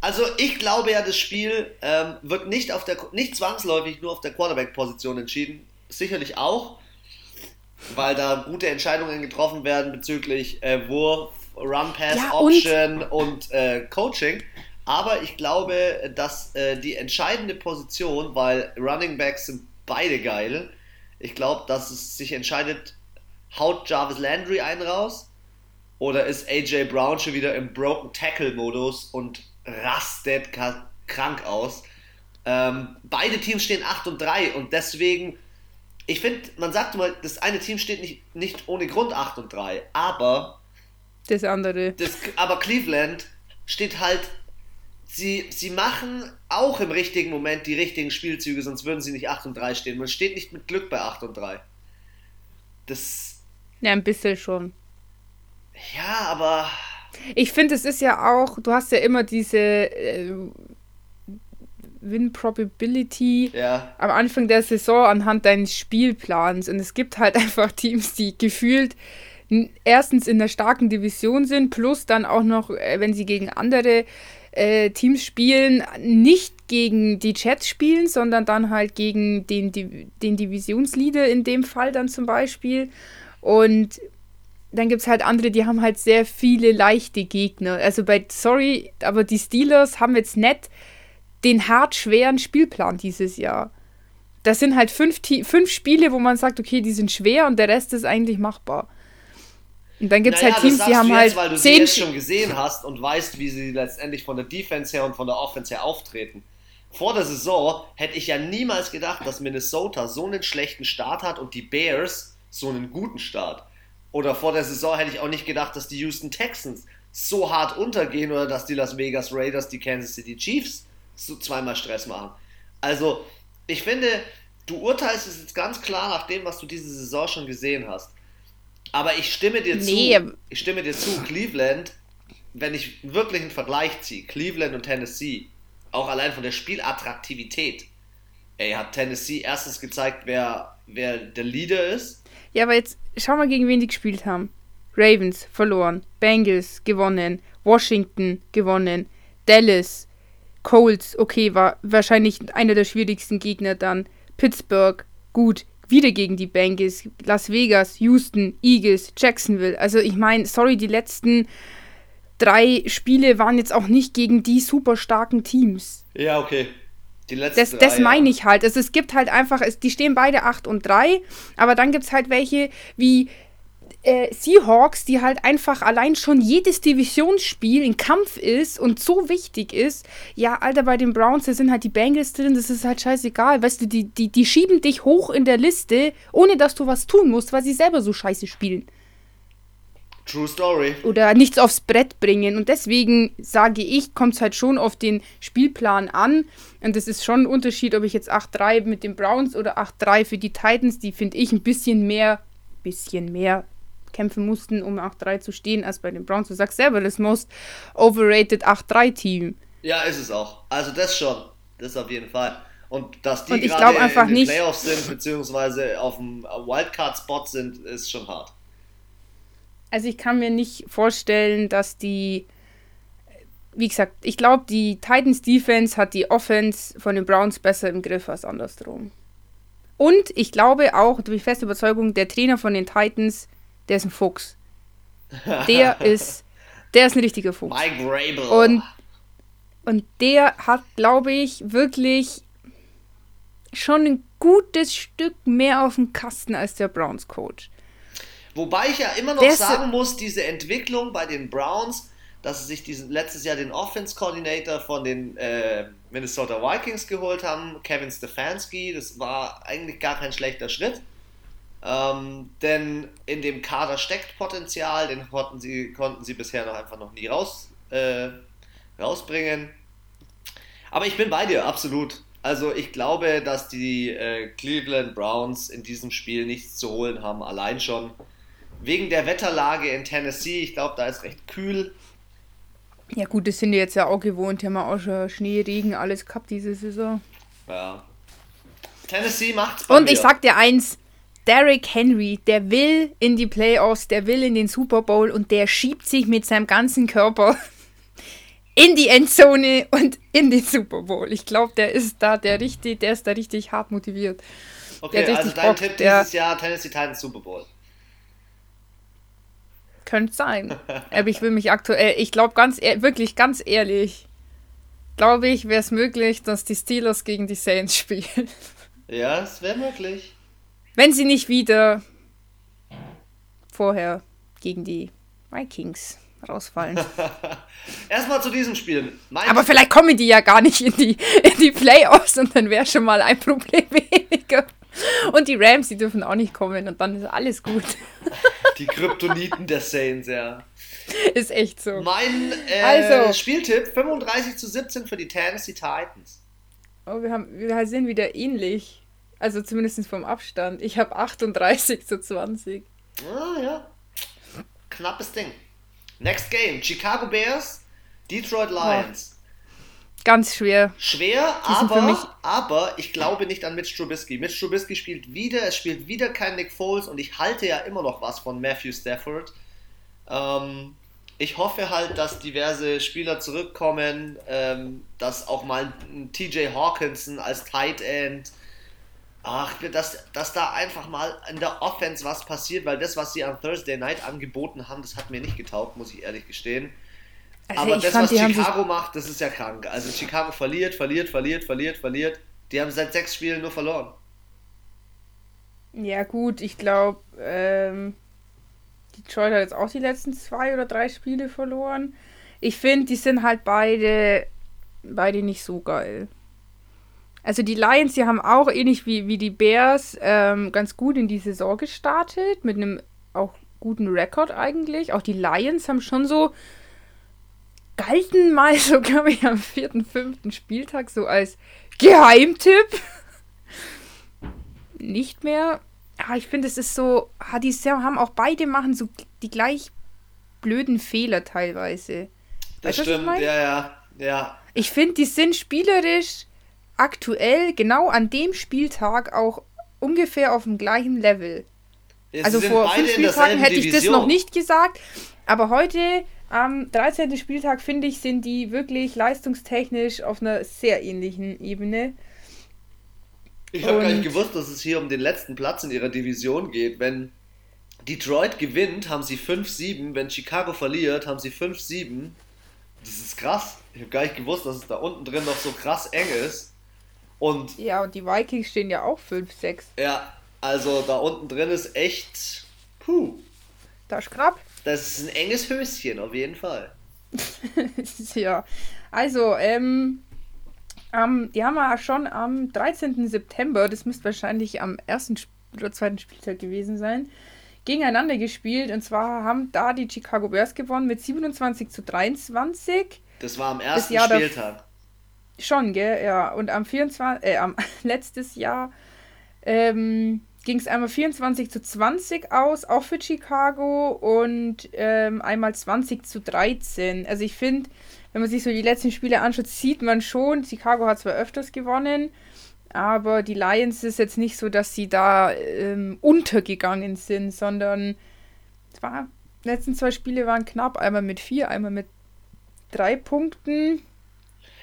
also ich glaube ja, das Spiel ähm, wird nicht auf der nicht zwangsläufig nur auf der Quarterback-Position entschieden. Sicherlich auch, weil da gute Entscheidungen getroffen werden bezüglich äh, Wurf, Run Pass ja, Option und, und äh, Coaching. Aber ich glaube, dass äh, die entscheidende Position, weil Running Backs sind beide geil, ich glaube, dass es sich entscheidet, haut Jarvis Landry einen raus oder ist AJ Brown schon wieder im Broken Tackle Modus und rastet krank aus. Ähm, beide Teams stehen 8 und 3 und deswegen, ich finde, man sagt immer, das eine Team steht nicht, nicht ohne Grund 8 und 3, aber das andere. Das, aber Cleveland steht halt. Sie, sie machen auch im richtigen Moment die richtigen Spielzüge, sonst würden sie nicht 8 und 3 stehen. Man steht nicht mit Glück bei 8 und 3. Das. Ja, ein bisschen schon. Ja, aber. Ich finde, es ist ja auch, du hast ja immer diese äh, Win Probability ja. am Anfang der Saison anhand deines Spielplans. Und es gibt halt *laughs* einfach Teams, die gefühlt erstens in der starken Division sind, plus dann auch noch, äh, wenn sie gegen andere äh, Teams spielen, nicht gegen die Jets spielen, sondern dann halt gegen den, den Divisionsleader in dem Fall dann zum Beispiel. Und dann gibt es halt andere, die haben halt sehr viele leichte Gegner. Also bei, sorry, aber die Steelers haben jetzt nicht den hart schweren Spielplan dieses Jahr. Das sind halt fünf, fünf Spiele, wo man sagt, okay, die sind schwer und der Rest ist eigentlich machbar. Und dann gibt es naja, halt Teams, die haben halt jetzt, weil du sie jetzt schon gesehen hast und weißt, wie sie letztendlich von der Defense her und von der Offense her auftreten. Vor der Saison hätte ich ja niemals gedacht, dass Minnesota so einen schlechten Start hat und die Bears so einen guten Start. Oder vor der Saison hätte ich auch nicht gedacht, dass die Houston Texans so hart untergehen oder dass die Las Vegas Raiders die Kansas City Chiefs so zweimal Stress machen. Also, ich finde, du urteilst es jetzt ganz klar nach dem, was du diese Saison schon gesehen hast. Aber ich stimme dir nee. zu. Ich stimme dir zu, Cleveland, wenn ich wirklich einen Vergleich ziehe, Cleveland und Tennessee, auch allein von der Spielattraktivität, ey, hat Tennessee erstens gezeigt, wer, wer der Leader ist. Ja, aber jetzt schau mal, gegen wen die gespielt haben. Ravens verloren, Bengals gewonnen, Washington gewonnen, Dallas, Colts, okay, war wahrscheinlich einer der schwierigsten Gegner dann. Pittsburgh, gut, wieder gegen die Bengals, Las Vegas, Houston, Eagles, Jacksonville. Also ich meine, sorry, die letzten drei Spiele waren jetzt auch nicht gegen die super starken Teams. Ja, okay. Die letzten das, drei, das meine ich halt. Also es gibt halt einfach, es, die stehen beide 8 und 3, aber dann gibt es halt welche wie äh, Seahawks, die halt einfach allein schon jedes Divisionsspiel in Kampf ist und so wichtig ist. Ja, Alter, bei den Browns, da sind halt die Bengals drin, das ist halt scheißegal. Weißt du, die, die, die schieben dich hoch in der Liste, ohne dass du was tun musst, weil sie selber so scheiße spielen. True Story. Oder nichts aufs Brett bringen. Und deswegen sage ich, kommt es halt schon auf den Spielplan an. Und das ist schon ein Unterschied, ob ich jetzt 8-3 mit den Browns oder 8-3 für die Titans, die finde ich ein bisschen mehr, bisschen mehr kämpfen mussten, um 8-3 zu stehen, als bei den Browns. Du sagst selber, das most overrated 8-3-Team. Ja, ist es auch. Also das schon. Das auf jeden Fall. Und dass die Und ich gerade in den nicht, Playoffs sind, beziehungsweise auf dem Wildcard-Spot sind, ist schon hart. Also ich kann mir nicht vorstellen, dass die wie gesagt, ich glaube, die Titans Defense hat die Offense von den Browns besser im Griff als andersrum. Und ich glaube auch, durch feste Überzeugung, der Trainer von den Titans der ist ein Fuchs. Der *laughs* ist, der ist ein richtiger Fuchs. Mike Rabel. Und, und der hat, glaube ich, wirklich schon ein gutes Stück mehr auf dem Kasten als der Browns Coach. Wobei ich ja immer noch der sagen muss, diese Entwicklung bei den Browns, dass sie sich diesen, letztes Jahr den Offense Coordinator von den äh, Minnesota Vikings geholt haben, Kevin Stefanski, das war eigentlich gar kein schlechter Schritt. Ähm, denn in dem Kader steckt Potenzial, den konnten sie, konnten sie bisher noch einfach noch nie raus, äh, rausbringen. Aber ich bin bei dir, absolut. Also ich glaube, dass die äh, Cleveland Browns in diesem Spiel nichts zu holen haben, allein schon wegen der Wetterlage in Tennessee. Ich glaube, da ist recht kühl. Ja gut, das sind die jetzt ja auch gewohnt. Die haben auch schon Schnee, Regen, alles gehabt diese Saison. Ja. Tennessee macht's bei Und mir. ich sag dir eins, Derrick Henry, der will in die Playoffs, der will in den Super Bowl und der schiebt sich mit seinem ganzen Körper *laughs* in die Endzone und in den Super Bowl. Ich glaube, der ist da der richtig, der ist da richtig hart motiviert. Okay, also dein Bock, Tipp dieses Jahr Tennessee Titans Super Bowl. Könnte sein. Aber ich will mich aktuell, ich glaube ganz, wirklich ganz ehrlich, glaube ich, wäre es möglich, dass die Steelers gegen die Saints *laughs* spielen. Ja, es wäre möglich. Wenn sie nicht wieder vorher gegen die Vikings rausfallen. *laughs* Erstmal zu diesem Spiel. Mein Aber vielleicht kommen die ja gar nicht in die, in die Playoffs und dann wäre schon mal ein Problem weniger. *laughs* Und die Rams, die dürfen auch nicht kommen und dann ist alles gut. *laughs* Die Kryptoniten der Saints, ja. Ist echt so. Mein äh, also, Spieltipp: 35 zu 17 für die Tennessee Titans. Oh, wir, haben, wir sind wieder ähnlich. Also zumindest vom Abstand. Ich habe 38 zu 20. Ah, ja. Knappes Ding. Next Game: Chicago Bears, Detroit Lions. Oh. Ganz schwer. Schwer, aber, aber ich glaube nicht an Mitch Trubisky. Mitch Trubisky spielt wieder, es spielt wieder kein Nick Foles und ich halte ja immer noch was von Matthew Stafford. Ähm, ich hoffe halt, dass diverse Spieler zurückkommen, ähm, dass auch mal ein TJ Hawkinson als Tight End, ach, dass, dass da einfach mal in der Offense was passiert, weil das, was sie am Thursday Night angeboten haben, das hat mir nicht getaugt, muss ich ehrlich gestehen. Also Aber das, fand, was Chicago macht, das ist ja krank. Also Chicago verliert, verliert, verliert, verliert, verliert. Die haben seit sechs Spielen nur verloren. Ja, gut, ich glaube, ähm, Detroit hat jetzt auch die letzten zwei oder drei Spiele verloren. Ich finde, die sind halt beide, beide nicht so geil. Also die Lions, die haben auch ähnlich wie, wie die Bears ähm, ganz gut in die Saison gestartet, mit einem auch guten Rekord eigentlich. Auch die Lions haben schon so galten mal *laughs* so, glaube ich, am vierten, fünften Spieltag so als Geheimtipp. Nicht mehr. Ja, ich finde, es ist so, die haben auch beide machen so die gleich blöden Fehler teilweise. Das weißt, stimmt, ja, ja, ja. Ich finde, die sind spielerisch aktuell genau an dem Spieltag auch ungefähr auf dem gleichen Level. Ja, also vor fünf Spieltagen hätte ich Division. das noch nicht gesagt, aber heute am 13. Spieltag, finde ich, sind die wirklich leistungstechnisch auf einer sehr ähnlichen Ebene. Ich habe gar nicht gewusst, dass es hier um den letzten Platz in ihrer Division geht. Wenn Detroit gewinnt, haben sie 5-7. Wenn Chicago verliert, haben sie 5-7. Das ist krass. Ich habe gar nicht gewusst, dass es da unten drin noch so krass eng ist. Und ja, und die Vikings stehen ja auch 5-6. Ja, also da unten drin ist echt. Puh. Das ist knapp. Das ist ein enges Höschen, auf jeden Fall. *laughs* ja. Also, ähm, ähm, die haben wir schon am 13. September, das müsste wahrscheinlich am ersten oder zweiten Spieltag gewesen sein, gegeneinander gespielt. Und zwar haben da die Chicago Bears gewonnen mit 27 zu 23. Das war am ersten Spieltag. Schon, gell? Ja. Und am 24, äh, am *laughs* letztes Jahr ähm, ging es einmal 24 zu 20 aus, auch für Chicago, und ähm, einmal 20 zu 13. Also ich finde, wenn man sich so die letzten Spiele anschaut, sieht man schon, Chicago hat zwar öfters gewonnen, aber die Lions ist jetzt nicht so, dass sie da ähm, untergegangen sind, sondern es war, die letzten zwei Spiele waren knapp, einmal mit vier, einmal mit drei Punkten.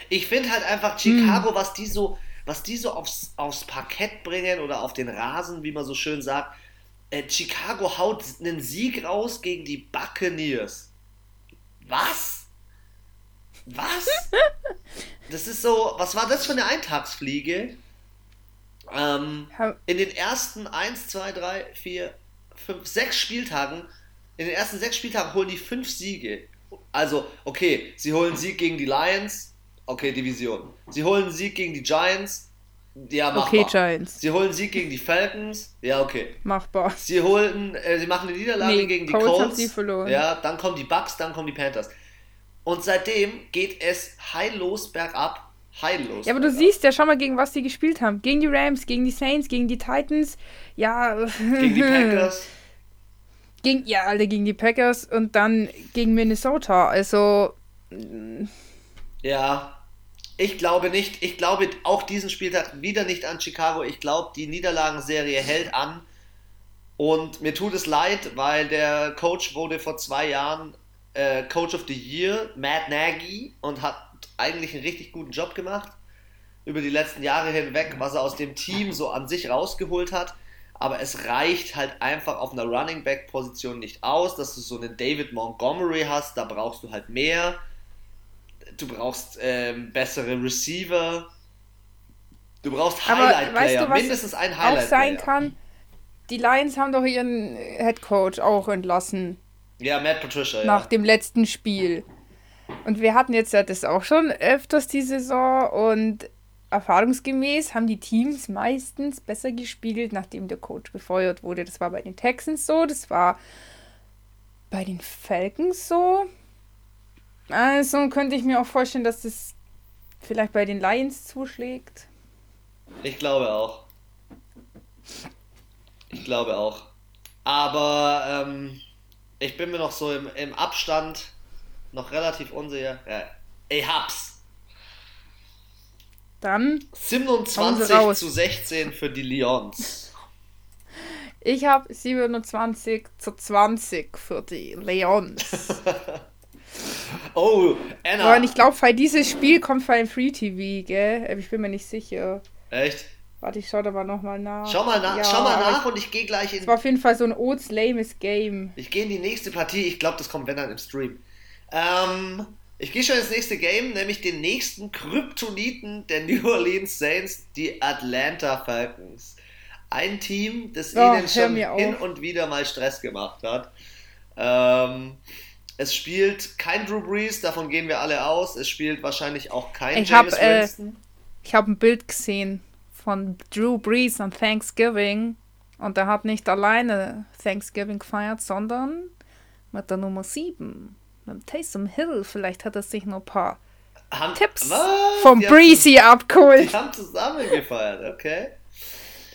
Ich finde halt einfach Chicago, hm. was die so was die so aufs, aufs Parkett bringen oder auf den Rasen, wie man so schön sagt. Äh, Chicago haut einen Sieg raus gegen die Buccaneers. Was? Was? *laughs* Das ist so, was war das für eine Eintagsfliege? Ähm, in den ersten 1, 2, 3, 4, 5, 6 Spieltagen, in den ersten 6 Spieltagen holen die 5 Siege. Also, okay, sie holen Sieg gegen die Lions, Okay, Division. Sie holen einen Sieg gegen die Giants. Ja, machbar. Okay, Giants. Sie holen einen Sieg gegen die Falcons. Ja, okay. Machbar. Sie holen, äh, sie machen eine Niederlage nee, gegen die Colts. Colts. sie verloren. Ja, dann kommen die Bucks, dann kommen die Panthers. Und seitdem geht es heillos bergab. Heillos. Ja, aber du siehst ja, schau mal, gegen was die gespielt haben. Gegen die Rams, gegen die Saints, gegen die Titans. Ja. Gegen die *laughs* Packers. Gegen, ja, alle gegen die Packers und dann gegen Minnesota. Also. Ja, ich glaube nicht. Ich glaube auch diesen Spieltag wieder nicht an Chicago. Ich glaube, die Niederlagenserie hält an. Und mir tut es leid, weil der Coach wurde vor zwei Jahren äh, Coach of the Year, Matt Nagy, und hat eigentlich einen richtig guten Job gemacht über die letzten Jahre hinweg, was er aus dem Team so an sich rausgeholt hat. Aber es reicht halt einfach auf einer Running Back Position nicht aus, dass du so einen David Montgomery hast. Da brauchst du halt mehr. Du brauchst ähm, bessere Receiver. Du brauchst Highlight Player, weißt du, mindestens ein Highlight Player. Auch sein kann. Die Lions haben doch ihren Head Coach auch entlassen. Ja, Matt Patricia. Nach ja. dem letzten Spiel. Und wir hatten jetzt ja das auch schon öfters die Saison und erfahrungsgemäß haben die Teams meistens besser gespielt, nachdem der Coach befeuert wurde. Das war bei den Texans so, das war bei den Falcons so. Also könnte ich mir auch vorstellen, dass das vielleicht bei den Lions zuschlägt. Ich glaube auch. Ich glaube auch. Aber ähm, ich bin mir noch so im, im Abstand noch relativ unsicher. Ja, ich hab's. Dann 27 zu 16 für die Lions. Ich habe 27 zu 20 für die Lions. *laughs* oh, Anna. Und ich glaube, dieses Spiel kommt bei Free TV, gell? Ich bin mir nicht sicher. Echt? Warte, ich schau da mal nochmal nach. Schau mal, na ja, schau mal nach und ich gehe gleich in. Es war auf jeden Fall so ein Oats lames Game. Ich gehe in die nächste Partie. Ich glaube, das kommt wenn dann im Stream. Ähm, ich gehe schon ins nächste Game, nämlich den nächsten Kryptoniten der *laughs* New Orleans Saints, die Atlanta Falcons. Ein Team, das oh, ihnen schon hin und wieder mal Stress gemacht hat. Ähm, es spielt kein Drew Brees, davon gehen wir alle aus. Es spielt wahrscheinlich auch kein ich James hab, äh, Winston. Äh, ich habe ein Bild gesehen von Drew Brees an Thanksgiving und er hat nicht alleine Thanksgiving gefeiert, sondern mit der Nummer 7 mit Taysom Hill. Vielleicht hat er sich noch ein paar haben, Tipps was? vom die Breezy abgeholt. Die haben zusammen gefeiert, okay.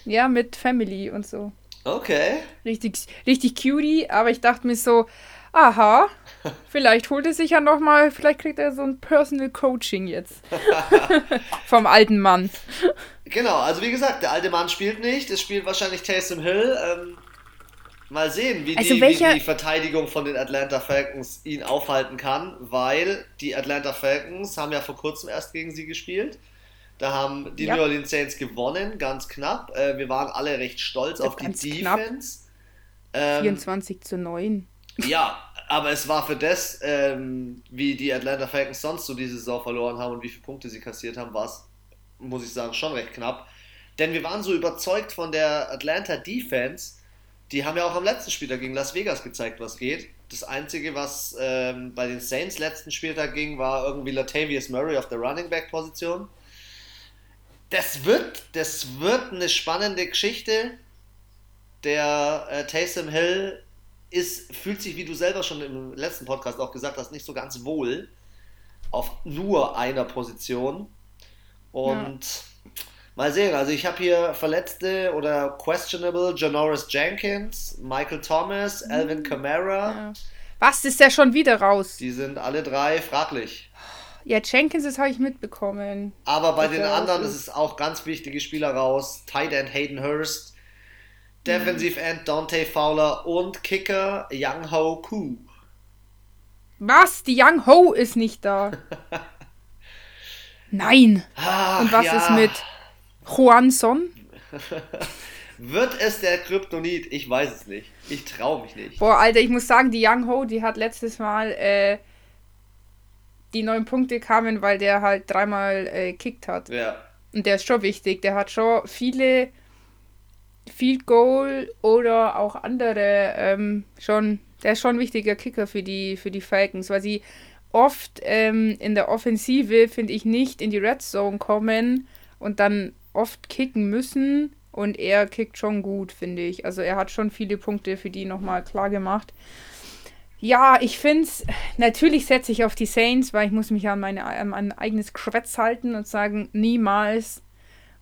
Ja, mit Family und so. Okay. Richtig, richtig cutie, aber ich dachte mir so, aha, vielleicht holt er sich ja nochmal, vielleicht kriegt er so ein Personal Coaching jetzt. *laughs* Vom alten Mann. Genau, also wie gesagt, der alte Mann spielt nicht, es spielt wahrscheinlich Taysom Hill. Ähm, Mal sehen, wie, also die, welcher... wie die Verteidigung von den Atlanta Falcons ihn aufhalten kann, weil die Atlanta Falcons haben ja vor kurzem erst gegen sie gespielt. Da haben die ja. New Orleans Saints gewonnen, ganz knapp. Äh, wir waren alle recht stolz auf die Defense. Ähm, 24 zu 9. Ja, aber es war für das, ähm, wie die Atlanta Falcons sonst so diese Saison verloren haben und wie viele Punkte sie kassiert haben, war es, muss ich sagen, schon recht knapp. Denn wir waren so überzeugt von der Atlanta Defense, die haben ja auch am letzten Spieltag gegen Las Vegas gezeigt, was geht. Das Einzige, was ähm, bei den Saints letzten Spieltag ging, war irgendwie Latavius Murray auf der Running Back Position. Das wird, das wird eine spannende Geschichte. Der äh, Taysom Hill ist, fühlt sich, wie du selber schon im letzten Podcast auch gesagt hast, nicht so ganz wohl auf nur einer Position. Und ja. Mal sehen, also ich habe hier Verletzte oder questionable Janoris Jenkins, Michael Thomas, mhm. Alvin Kamara. Ja. Was ist der schon wieder raus? Die sind alle drei fraglich. Ja, Jenkins, das habe ich mitbekommen. Aber bei den anderen ist es auch ganz wichtige Spieler raus. Tight End Hayden Hurst, Defensive End Dante Fowler und Kicker Young Ho Koo. Was? Die Young Ho ist nicht da. *laughs* Nein. Ach, und was ja. ist mit Juanson? *laughs* Wird es der Kryptonit? Ich weiß es nicht. Ich traue mich nicht. Boah, Alter, ich muss sagen, die Young Ho, die hat letztes Mal äh, die neun Punkte kamen, weil der halt dreimal äh, kickt hat. Ja. Und der ist schon wichtig. Der hat schon viele Field Goal oder auch andere ähm, schon. Der ist schon ein wichtiger Kicker für die, für die Falcons, weil sie oft ähm, in der Offensive, finde ich, nicht in die Red Zone kommen und dann oft kicken müssen und er kickt schon gut, finde ich. Also er hat schon viele Punkte für die nochmal klar gemacht. Ja, ich finde es, natürlich setze ich auf die Saints, weil ich muss mich an, meine, an mein eigenes Quetz halten und sagen, niemals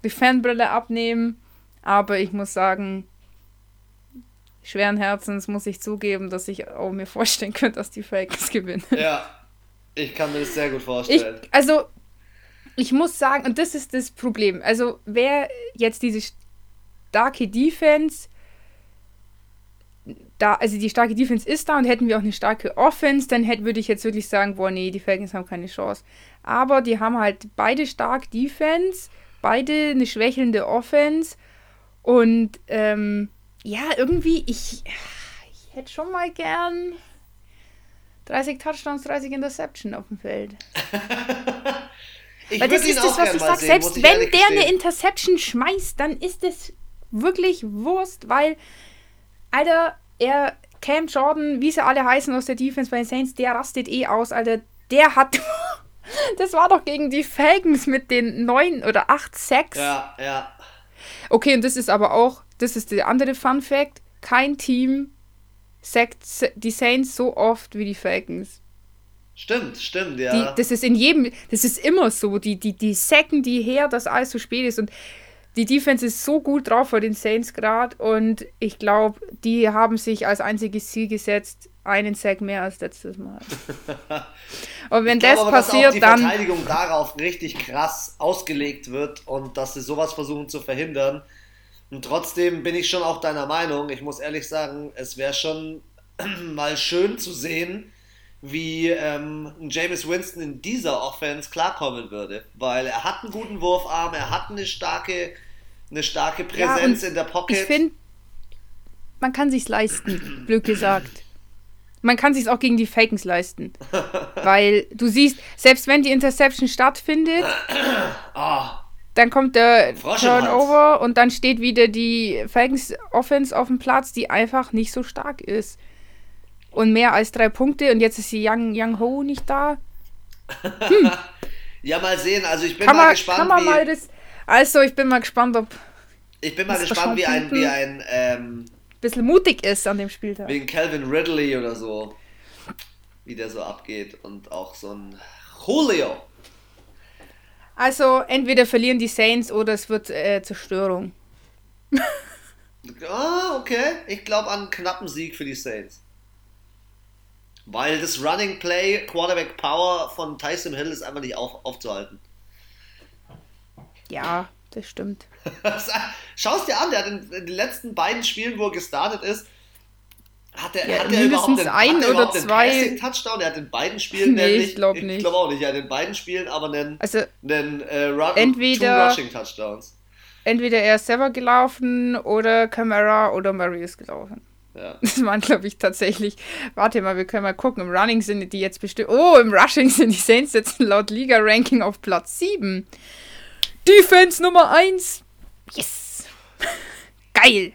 die Fanbrille abnehmen. Aber ich muss sagen, schweren Herzens muss ich zugeben, dass ich auch mir vorstellen könnte, dass die Falcons *laughs* gewinnen. Ja, ich kann mir das sehr gut vorstellen. Ich, also, ich muss sagen, und das ist das Problem. Also, wer jetzt diese starke Defense da, also die starke Defense ist da und hätten wir auch eine starke Offense, dann hätte, würde ich jetzt wirklich sagen, boah, nee, die Falcons haben keine Chance. Aber die haben halt beide stark Defense, beide eine schwächelnde Offense und ähm, ja, irgendwie, ich, ich hätte schon mal gern 30 Touchdowns, 30 Interception auf dem Feld. *laughs* Weil das ist das, was ich sage. Selbst ich wenn der eine Interception schmeißt, dann ist es wirklich Wurst, weil, Alter, er, Cam Jordan, wie sie alle heißen aus der Defense bei den Saints, der rastet eh aus, Alter. Der hat. *laughs* das war doch gegen die Falcons mit den neun oder acht Sacks. Ja, ja. Okay, und das ist aber auch, das ist der andere Fun Fact: kein Team sackt die Saints so oft wie die Falcons. Stimmt, stimmt, ja. Die, das ist in jedem, das ist immer so. Die, die, die sacken die her, dass alles zu spät ist. Und die Defense ist so gut drauf vor den Saints gerade und ich glaube, die haben sich als einziges Ziel gesetzt, einen Sack mehr als letztes Mal. *laughs* und wenn das aber, passiert, dass auch die dann. Verteidigung darauf richtig krass ausgelegt wird und dass sie sowas versuchen zu verhindern. Und trotzdem bin ich schon auch deiner Meinung. Ich muss ehrlich sagen, es wäre schon *clears throat* mal schön zu sehen, wie ähm, James Winston in dieser Offense klarkommen würde. Weil er hat einen guten Wurfarm, er hat eine starke eine starke Präsenz ja, in der Pocket. Ich finde, man kann sich's leisten, *clears throat* blöd gesagt. Man kann sich's auch gegen die Fakens leisten. *laughs* Weil du siehst, selbst wenn die Interception stattfindet, oh. dann kommt der Turnover und dann steht wieder die Falcons Offense auf dem Platz, die einfach nicht so stark ist. Und mehr als drei Punkte und jetzt ist die Young, Young Ho nicht da. Hm. *laughs* ja, mal sehen. Also ich bin kann mal man, gespannt. Kann man mal das, also, ich bin mal gespannt, ob. Ich bin mal gespannt, wie ein, wie ein ähm, bisschen mutig ist an dem Spieltag. Wegen Calvin Ridley oder so. Wie der so abgeht. Und auch so ein Julio. Also, entweder verlieren die Saints oder es wird äh, Zerstörung. *laughs* ah, okay. Ich glaube an einen knappen Sieg für die Saints. Weil das Running Play, Quarterback Power von Tyson Hill ist einfach nicht auf, aufzuhalten. Ja, das stimmt. *laughs* Schau es dir an, der hat in, den letzten beiden Spielen, wo er gestartet ist, hat er, ja, hat er überhaupt den, ein oder überhaupt zwei Touchdown? Er hat in beiden Spielen *laughs* nee, nämlich, ich glaube nicht. Ich glaube auch nicht. Er hat in beiden Spielen aber einen, also, einen äh, Run, entweder, Rushing Touchdowns. Entweder er ist selber gelaufen oder Camara oder Murray ist gelaufen. Ja. *laughs* Das waren, glaube ich, tatsächlich. Warte mal, wir können mal gucken. Im Running sind die jetzt bestimmt. Oh, im Rushing sind die Saints jetzt laut Liga-Ranking auf Platz 7. Defense Nummer 1. Yes. *laughs* Geil.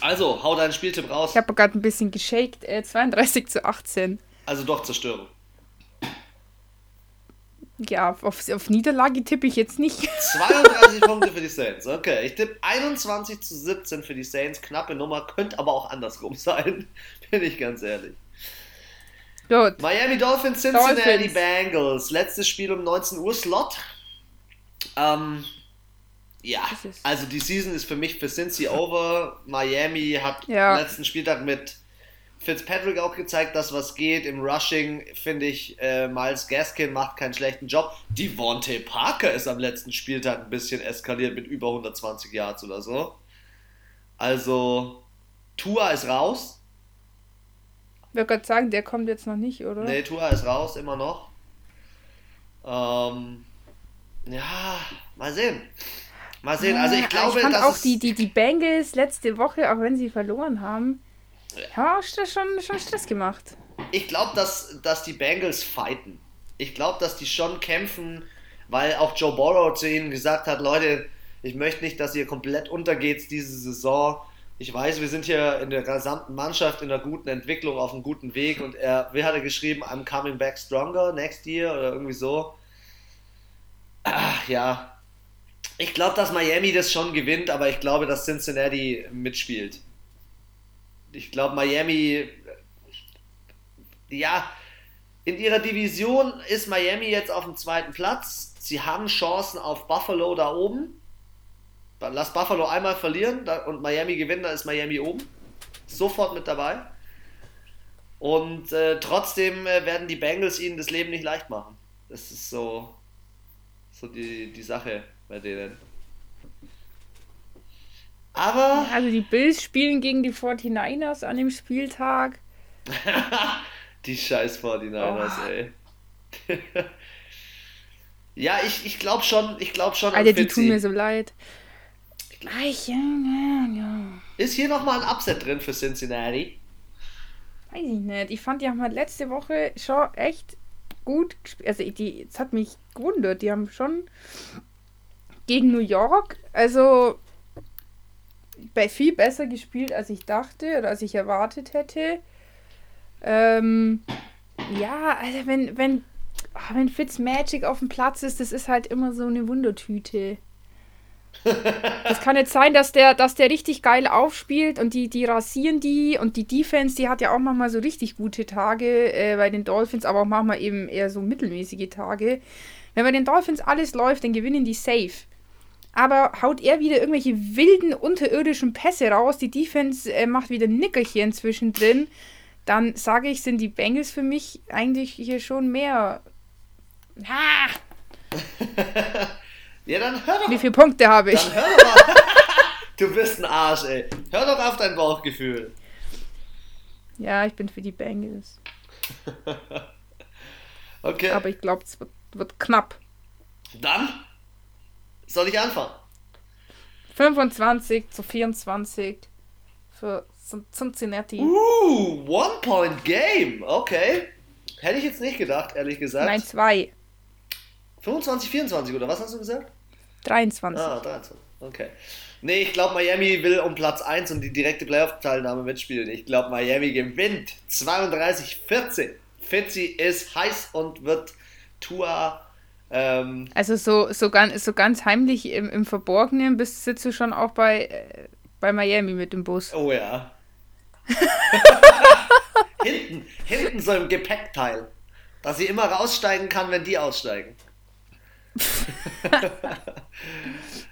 Also, hau deinen Spieltipp raus. Ich habe gerade ein bisschen geshaked. Äh, 32 zu 18. Also doch Zerstörung. Ja, auf, auf Niederlage tippe ich jetzt nicht. *laughs* 32 Punkte für die Saints. Okay, ich tippe 21 zu 17 für die Saints. Knappe Nummer, könnte aber auch andersrum *laughs* sein. Bin ich ganz ehrlich. Gut. Miami Dolphins, Cincinnati Dolphins. Bengals. Letztes Spiel um 19 Uhr Slot. Ähm, ja, also die Season ist für mich für Cincy over. Miami hat ja. letzten Spieltag mit Fitzpatrick auch gezeigt, dass was geht. Im Rushing finde ich, äh, Miles Gaskin macht keinen schlechten Job. Devontae Parker ist am letzten Spieltag ein bisschen eskaliert mit über 120 Yards oder so. Also, Tua ist raus. Ich würde gerade sagen, der kommt jetzt noch nicht, oder? Nee, Tua ist raus, immer noch. Ähm, ja, mal sehen. Mal sehen. Also ich glaube, ich fand auch die, die, die Bengals letzte Woche, auch wenn sie verloren haben, ja, schon, schon Stress gemacht. Ich glaube, dass, dass die Bengals fighten. Ich glaube, dass die schon kämpfen, weil auch Joe Burrow zu ihnen gesagt hat, Leute, ich möchte nicht, dass ihr komplett untergeht diese Saison ich weiß, wir sind hier in der gesamten Mannschaft in einer guten Entwicklung auf einem guten Weg und er, wie hat er geschrieben, I'm coming back stronger next year oder irgendwie so. Ach, ja. Ich glaube, dass Miami das schon gewinnt, aber ich glaube, dass Cincinnati mitspielt. ich glaube, Miami, ja, in ihrer Division ist Miami jetzt auf dem zweiten Platz. Sie haben Chancen auf Buffalo da oben. Lass Buffalo einmal verlieren und Miami gewinnen, dann ist Miami oben. Sofort mit dabei. Und äh, trotzdem äh, werden die Bengals ihnen das Leben nicht leicht machen. Das ist so, so die, die Sache bei denen. Aber. Also die Bills spielen gegen die 49ers an dem Spieltag. *laughs* die scheiß 49ers, oh. ey. *laughs* ja, ich, ich glaube schon, ich glaube schon. Alter, die tun mir so leid. Ist hier nochmal ein Upset drin für Cincinnati? Weiß ich nicht. Ich fand, die haben halt letzte Woche schon echt gut gespielt. Also, die, es hat mich gewundert. Die haben schon gegen New York, also bei viel besser gespielt, als ich dachte oder als ich erwartet hätte. Ähm, ja, also wenn, wenn, oh, wenn Fitzmagic auf dem Platz ist, das ist halt immer so eine Wundertüte. Das kann jetzt sein, dass der, dass der richtig geil aufspielt und die, die rasieren die und die Defense, die hat ja auch manchmal so richtig gute Tage äh, bei den Dolphins, aber auch manchmal eben eher so mittelmäßige Tage. Wenn bei den Dolphins alles läuft, dann gewinnen die safe. Aber haut er wieder irgendwelche wilden unterirdischen Pässe raus, die Defense äh, macht wieder Nickerchen zwischendrin, dann sage ich, sind die Bengals für mich eigentlich hier schon mehr. Ah! *laughs* Ja, dann hör doch. Wie viele Punkte habe ich? Dann hör doch *laughs* du bist ein Arsch, ey. Hör doch auf dein Bauchgefühl. Ja, ich bin für die Bengals. *laughs* okay. Aber ich glaube, es wird, wird knapp. Dann soll ich anfangen. 25 zu 24 für Cincinnati. Uh, One-Point-Game. Okay. Hätte ich jetzt nicht gedacht, ehrlich gesagt. Nein, zwei. 25, 24 oder was hast du gesagt? 23. Ah, 23. Okay. Nee, ich glaube, Miami will um Platz 1 und die direkte Playoff-Teilnahme mitspielen. Ich glaube, Miami gewinnt 32-14. Fitzy ist heiß und wird Tua. Ähm, also so, so, ganz, so ganz heimlich im, im Verborgenen bist, sitzt du schon auch bei, äh, bei Miami mit dem Bus. Oh ja. *laughs* hinten, hinten so im Gepäckteil. Dass sie immer raussteigen kann, wenn die aussteigen. *laughs*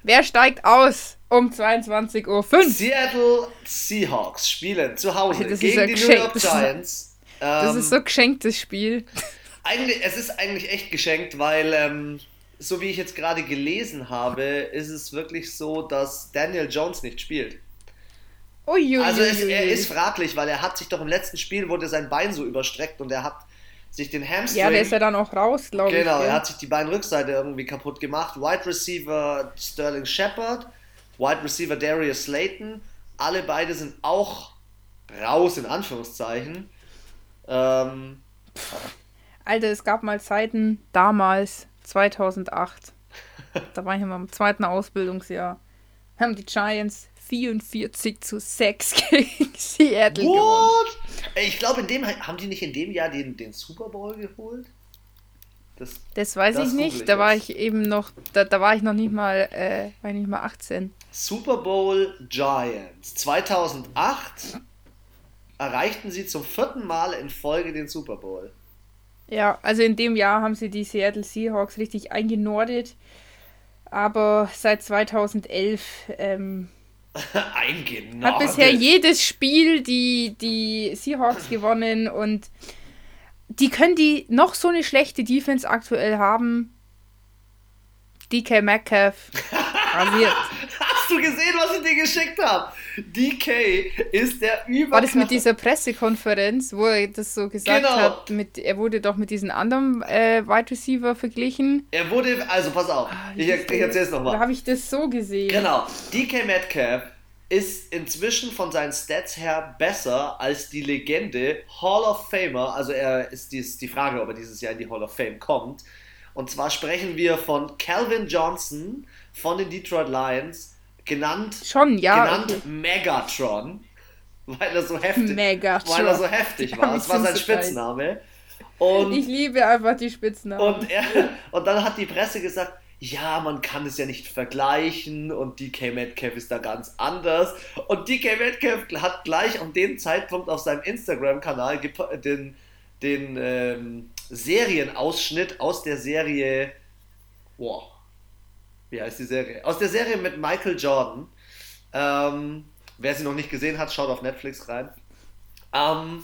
Wer steigt aus um 22.05 Uhr? Seattle Seahawks spielen zu Hause das gegen die New York Giants. Das ist so ähm, geschenktes Spiel. Eigentlich, es ist eigentlich echt geschenkt, weil ähm, so wie ich jetzt gerade gelesen habe, ist es wirklich so, dass Daniel Jones nicht spielt. Uiuiui. Also es, er ist fraglich, weil er hat sich doch im letzten Spiel wurde sein Bein so überstreckt und er hat sich den Hamstring. Ja, der ist ja dann auch raus, glaube ich. Genau, er hat sich die Beinrückseite irgendwie kaputt gemacht. Wide Receiver Sterling Shepard, Wide Receiver Darius Slayton, alle beide sind auch raus, in Anführungszeichen. Ähm, Alter, es gab mal Zeiten, damals, 2008. *laughs* da war ich immer im zweiten Ausbildungsjahr. Haben die Giants 44 zu 6 *laughs* gegen Seattle What? gewonnen. Ich glaube, in dem haben die nicht in dem Jahr den, den Super Bowl geholt? Das, das weiß das ich nicht. Ich da war ich eben noch, da, da war ich noch nicht mal, äh, war ich nicht mal 18. Super Bowl Giants 2008 erreichten sie zum vierten Mal in Folge den Super Bowl. Ja, also in dem Jahr haben sie die Seattle Seahawks richtig eingenordet. Aber seit 2011 ähm, *laughs* Eingenordet. Hat bisher jedes Spiel die, die Seahawks gewonnen und die können die noch so eine schlechte Defense aktuell haben. DK Metcalf *laughs* rasiert. Du gesehen, was ich dir geschickt habe? DK ist der über. War das mit dieser Pressekonferenz, wo er das so gesagt genau. hat? Mit, er wurde doch mit diesem anderen äh, Wide Receiver verglichen. Er wurde, also pass auf, ah, ich, ich erzähl's nochmal. Da habe ich das so gesehen. Genau. DK Metcalf ist inzwischen von seinen Stats her besser als die Legende Hall of Famer. Also er ist die, die Frage, ob er dieses Jahr in die Hall of Fame kommt. Und zwar sprechen wir von Calvin Johnson von den Detroit Lions, genannt, Schon, ja, genannt okay. Megatron, weil er so heftig, Megatron. Weil er so heftig *laughs* war. Das war sein Spitzname. Und, ich liebe einfach die Spitznamen. Und, er, und dann hat die Presse gesagt, ja, man kann es ja nicht vergleichen und DK Metcalf ist da ganz anders. Und DK Metcalf hat gleich an dem Zeitpunkt auf seinem Instagram-Kanal den, den ähm, Serienausschnitt aus der Serie, boah, wie heißt die Serie? Aus der Serie mit Michael Jordan. Ähm, wer sie noch nicht gesehen hat, schaut auf Netflix rein. Ähm,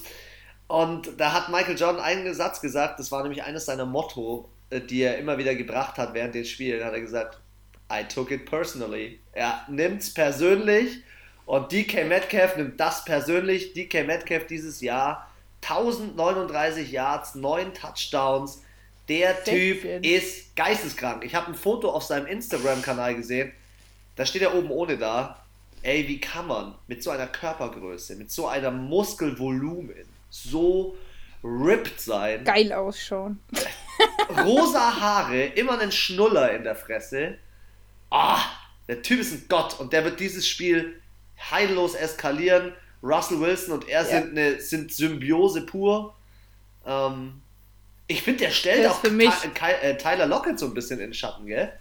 und da hat Michael Jordan einen Satz gesagt, das war nämlich eines seiner Motto, äh, die er immer wieder gebracht hat während den Spielen, hat er gesagt, I took it personally. Er nimmt es persönlich und DK Metcalf nimmt das persönlich. DK Metcalf dieses Jahr 1039 Yards, 9 Touchdowns. Der Typ ist geisteskrank. Ich habe ein Foto auf seinem Instagram-Kanal gesehen. Da steht er oben ohne da. Ey, wie kann man mit so einer Körpergröße, mit so einem Muskelvolumen so ripped sein? Geil ausschauen. *laughs* rosa Haare, immer einen Schnuller in der Fresse. Ah, der Typ ist ein Gott und der wird dieses Spiel heillos eskalieren. Russell Wilson und er ja. sind, eine, sind Symbiose pur. Ähm, ich finde, der stellt auch äh, Tyler Lockett so ein bisschen in den Schatten, gell?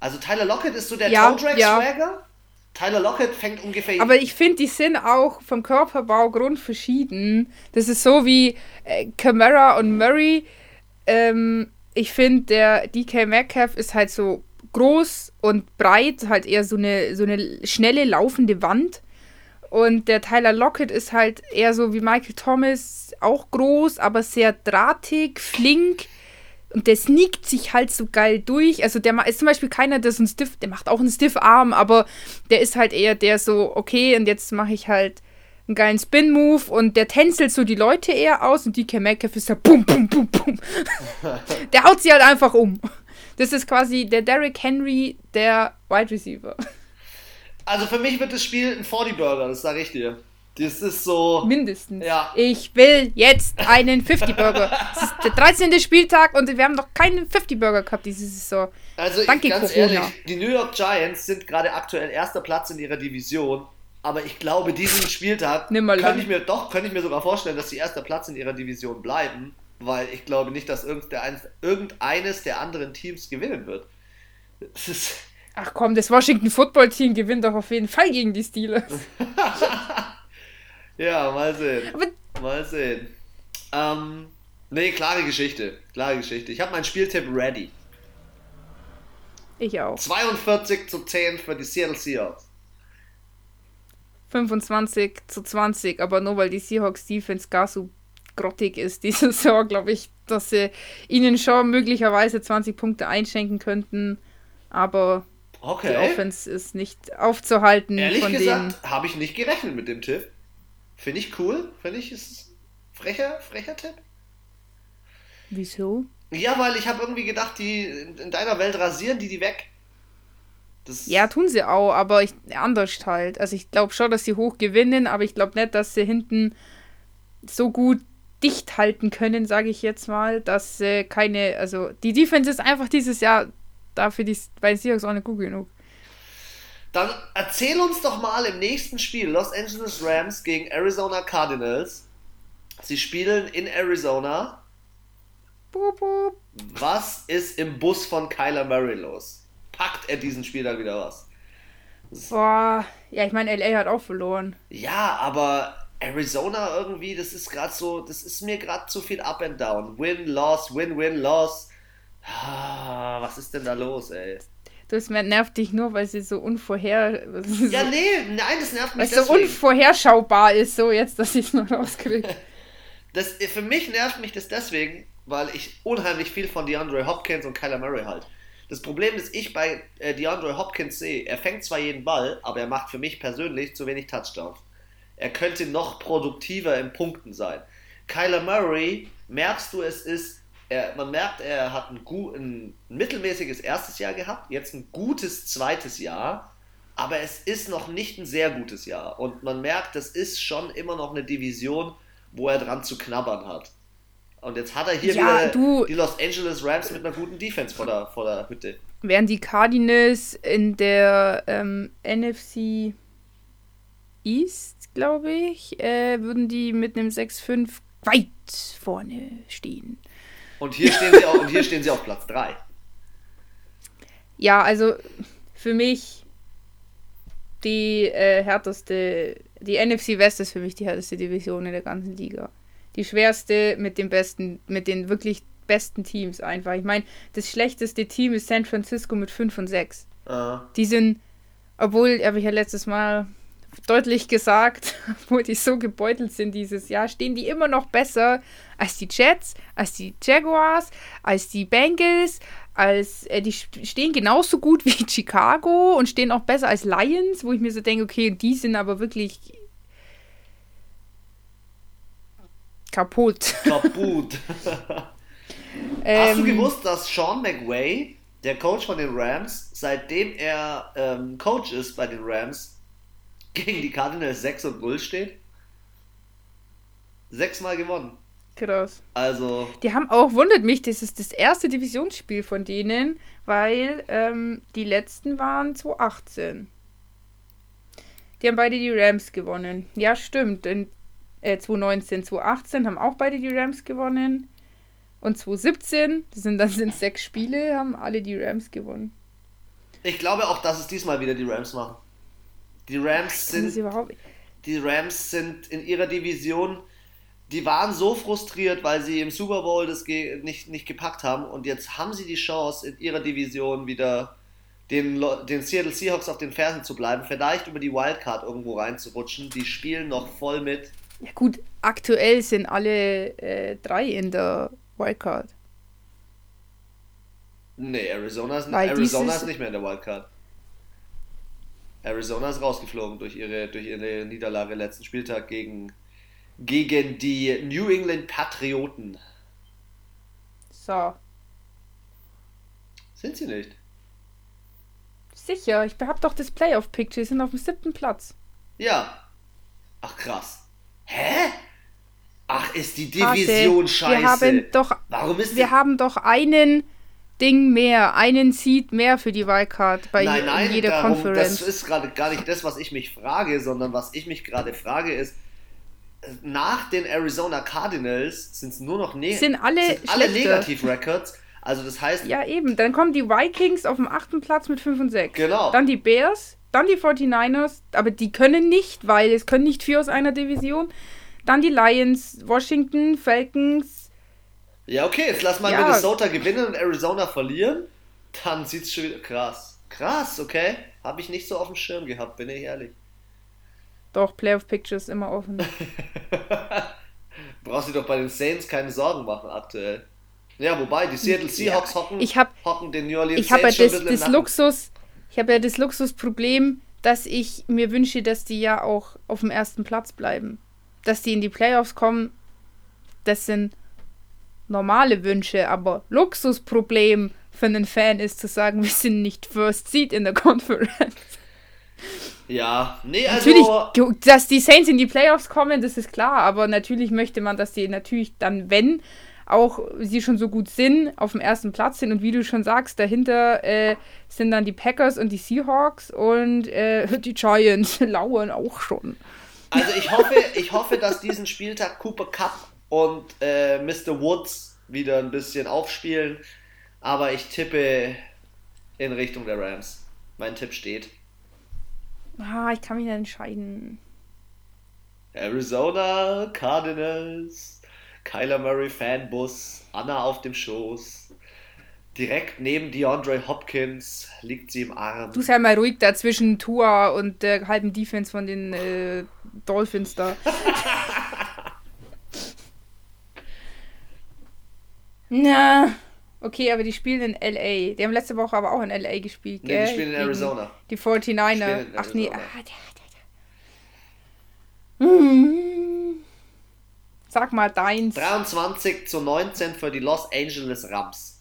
Also Tyler Lockett ist so der ja, Toe ja. Swagger. Tyler Lockett fängt ungefähr. Aber ich finde, die sind auch vom Körperbau grundverschieden. Das ist so wie äh, Camara und Murray. Ähm, ich finde, der DK Metcalf ist halt so groß und breit, halt eher so eine, so eine schnelle laufende Wand. Und der Tyler Lockett ist halt eher so wie Michael Thomas, auch groß, aber sehr drahtig, flink. Und der sneakt sich halt so geil durch. Also der ist zum Beispiel keiner, der so ein Stiff, der macht auch einen Stiff-Arm, aber der ist halt eher der so, okay, und jetzt mache ich halt einen geilen Spin-Move und der tänzelt so die Leute eher aus und DK Metcalf ist ja bum, bum, bum, bum. *laughs* der haut sie halt einfach um. Das ist quasi der Derrick Henry der Wide Receiver. Also für mich wird das Spiel ein 40-Burger, das sage ich dir. Das ist so. Mindestens. Ja. Ich will jetzt einen 50-Burger. *laughs* Es ist der 13. Spieltag und wir haben noch keinen 50-Burger gehabt diese Saison. Also, Danke, ich, ganz Corona. ehrlich, die New York Giants sind gerade aktuell erster Platz in ihrer Division. Aber ich glaube, diesen Spieltag könnte ich mir doch, könnte ich mir sogar vorstellen, dass sie erster Platz in ihrer Division bleiben, weil ich glaube nicht, dass irgendeines der anderen Teams gewinnen wird. Ach komm, das Washington Football Team gewinnt doch auf jeden Fall gegen die Steelers. *laughs* Ja, mal sehen. Aber mal sehen. Ähm, nee, klare Geschichte. Klare Geschichte. Ich habe meinen Spieltipp ready. Ich auch. 42 zu 10 für die Seattle Seahawks. 25 zu 20, aber nur weil die Seahawks Defense gar so grottig ist diese *laughs* Saison, glaube ich, dass sie ihnen schon möglicherweise 20 Punkte einschenken könnten, aber okay. die Offense ist nicht aufzuhalten. Ehrlich von gesagt, habe ich nicht gerechnet mit dem Tipp. Finde ich cool. Finde ich, ist frecher, frecher Tipp. Wieso? Ja, weil ich habe irgendwie gedacht, die in deiner Welt rasieren die die weg. Das ja, tun sie auch, aber ich, anders halt. Also ich glaube schon, dass sie hoch gewinnen, aber ich glaube nicht, dass sie hinten so gut dicht halten können, sage ich jetzt mal, dass sie keine, also die Defense ist einfach dieses Jahr dafür die, bei Seahawks auch nicht gut genug. Dann erzähl uns doch mal im nächsten Spiel Los Angeles Rams gegen Arizona Cardinals. Sie spielen in Arizona. Was ist im Bus von Kyler Murray los? Packt er diesen Spiel dann wieder was? Boah, ja, ich meine, LA hat auch verloren. Ja, aber Arizona irgendwie, das ist gerade so, das ist mir gerade zu viel up and down. Win, loss, win, win, loss. Ah, was ist denn da los, ey? Das nervt dich nur, weil sie so unvorher. Ja, nee, nein, das nervt mich Weil es so unvorherschaubar ist, so jetzt, dass ich es noch rauskriege. *laughs* Das, für mich nervt mich das deswegen, weil ich unheimlich viel von DeAndre Hopkins und Kyler Murray halt. Das Problem, das ich bei äh, DeAndre Hopkins sehe, er fängt zwar jeden Ball, aber er macht für mich persönlich zu wenig Touchdowns. Er könnte noch produktiver in Punkten sein. Kyler Murray, merkst du, es ist er, man merkt, er hat ein, gut, ein mittelmäßiges erstes Jahr gehabt, jetzt ein gutes zweites Jahr, aber es ist noch nicht ein sehr gutes Jahr. Und man merkt, das ist schon immer noch eine Division, wo er dran zu knabbern hat. Und jetzt hat er hier ja, wieder du, die Los Angeles Rams mit einer guten Defense vor der, vor der Hütte. Während die Cardinals in der ähm, NFC East, glaube ich, äh, würden die mit einem 6-5 weit vorne stehen. Und hier stehen sie auf, und hier stehen sie auf Platz 3. Ja, also für mich die äh, härteste, die NFC West ist für mich die härteste Division in der ganzen Liga. Die schwerste mit den besten, mit den wirklich besten Teams einfach. Ich meine, das schlechteste Team ist San Francisco mit 5 und 6. Uh. Die sind, obwohl, habe ich ja letztes Mal deutlich gesagt, *laughs* obwohl die so gebeutelt sind dieses Jahr, stehen die immer noch besser als die Jets, als die Jaguars, als die Bengals, als äh, die stehen genauso gut *laughs* wie Chicago und stehen auch besser als Lions, wo ich mir so denke, okay, die sind aber wirklich kaputt. *laughs* Kaputt. Hast du ähm, gewusst, dass Sean McWay, der Coach von den Rams, seitdem er ähm, Coach ist bei den Rams, gegen die Cardinals 6 und 0 steht? Sechsmal gewonnen. Krass. Also. Die haben auch, wundert mich, das ist das erste Divisionsspiel von denen, weil ähm, die letzten waren 2018. Die haben beide die Rams gewonnen. Ja, stimmt. In, äh, 2019, 2018 haben auch beide die Rams gewonnen. Und 2017, das sind dann sind sechs Spiele, haben alle die Rams gewonnen. Ich glaube auch, dass es diesmal wieder die Rams machen. Die Rams sind. Die Rams sind in ihrer Division. Die waren so frustriert, weil sie im Super Bowl das nicht, nicht gepackt haben. Und jetzt haben sie die Chance, in ihrer Division wieder den, den Seattle Seahawks auf den Fersen zu bleiben. Vielleicht über die Wildcard irgendwo reinzurutschen. Die spielen noch voll mit. Ja, gut, aktuell sind alle äh, drei in der Wildcard. Nee, Arizona ist, Arizona ist nicht mehr in der Wildcard. Arizona ist rausgeflogen durch ihre, durch ihre Niederlage letzten Spieltag gegen, gegen die New England Patrioten. So. Sind sie nicht? Sicher, ich hab doch das Playoff-Picture, sie sind auf dem siebten Platz. Ja. Ach krass. Hä? Ach, ist die Division Warte, scheiße. Wir haben doch, Warum ist wir haben doch einen Ding mehr, einen Seed mehr für die Wildcard bei nein, nein, jeder darum, Conference. Das ist gerade gar nicht das, was ich mich frage, sondern was ich mich gerade frage ist, nach den Arizona Cardinals sind es nur noch ne sind alle, sind alle Negativ-Records. Also das heißt. Ja, eben. Dann kommen die Vikings auf dem achten Platz mit 5 und 6. Genau. Dann die Bears, dann die 49ers, aber die können nicht, weil es können nicht vier aus einer Division. Dann die Lions, Washington, Falcons, ja, okay, jetzt lass mal ja. Minnesota gewinnen und Arizona verlieren. Dann sieht's schon wieder krass. Krass, okay. Habe ich nicht so auf dem Schirm gehabt, bin ich ehrlich. Doch, Playoff Pictures immer offen. *laughs* Brauchst du doch bei den Saints keine Sorgen machen aktuell. Ja, wobei, die Seattle Seahawks ja, hocken, ich hab, hocken den New Orleans ich Saints ja das, das Luxus, Ich habe ja das Luxusproblem, dass ich mir wünsche, dass die ja auch auf dem ersten Platz bleiben. Dass die in die Playoffs kommen, das sind normale Wünsche, aber Luxusproblem für einen Fan ist zu sagen, wir sind nicht First Seed in der Conference. Ja, nee, also. Natürlich, dass die Saints in die Playoffs kommen, das ist klar, aber natürlich möchte man, dass die natürlich dann, wenn auch sie schon so gut sind, auf dem ersten Platz sind und wie du schon sagst, dahinter äh, sind dann die Packers und die Seahawks und äh, die Giants *laughs* lauern auch schon. Also ich hoffe, ich hoffe, dass diesen Spieltag Cooper Cup und äh, Mr. Woods wieder ein bisschen aufspielen. Aber ich tippe in Richtung der Rams. Mein Tipp steht. Ah, ich kann mich nicht entscheiden. Arizona Cardinals, Kyler Murray Fanbus, Anna auf dem Schoß. Direkt neben DeAndre Hopkins liegt sie im Arm. Du sei mal ruhig da zwischen Tua und der halben Defense von den äh, Dolphins da. *laughs* Na, okay, aber die spielen in LA. Die haben letzte Woche aber auch in LA gespielt, gell? Nee, die spielen in Arizona. Die 49er. Ach nee, ah, da, da, da. Hm. Sag mal deins. 23 zu 19 für die Los Angeles Rams.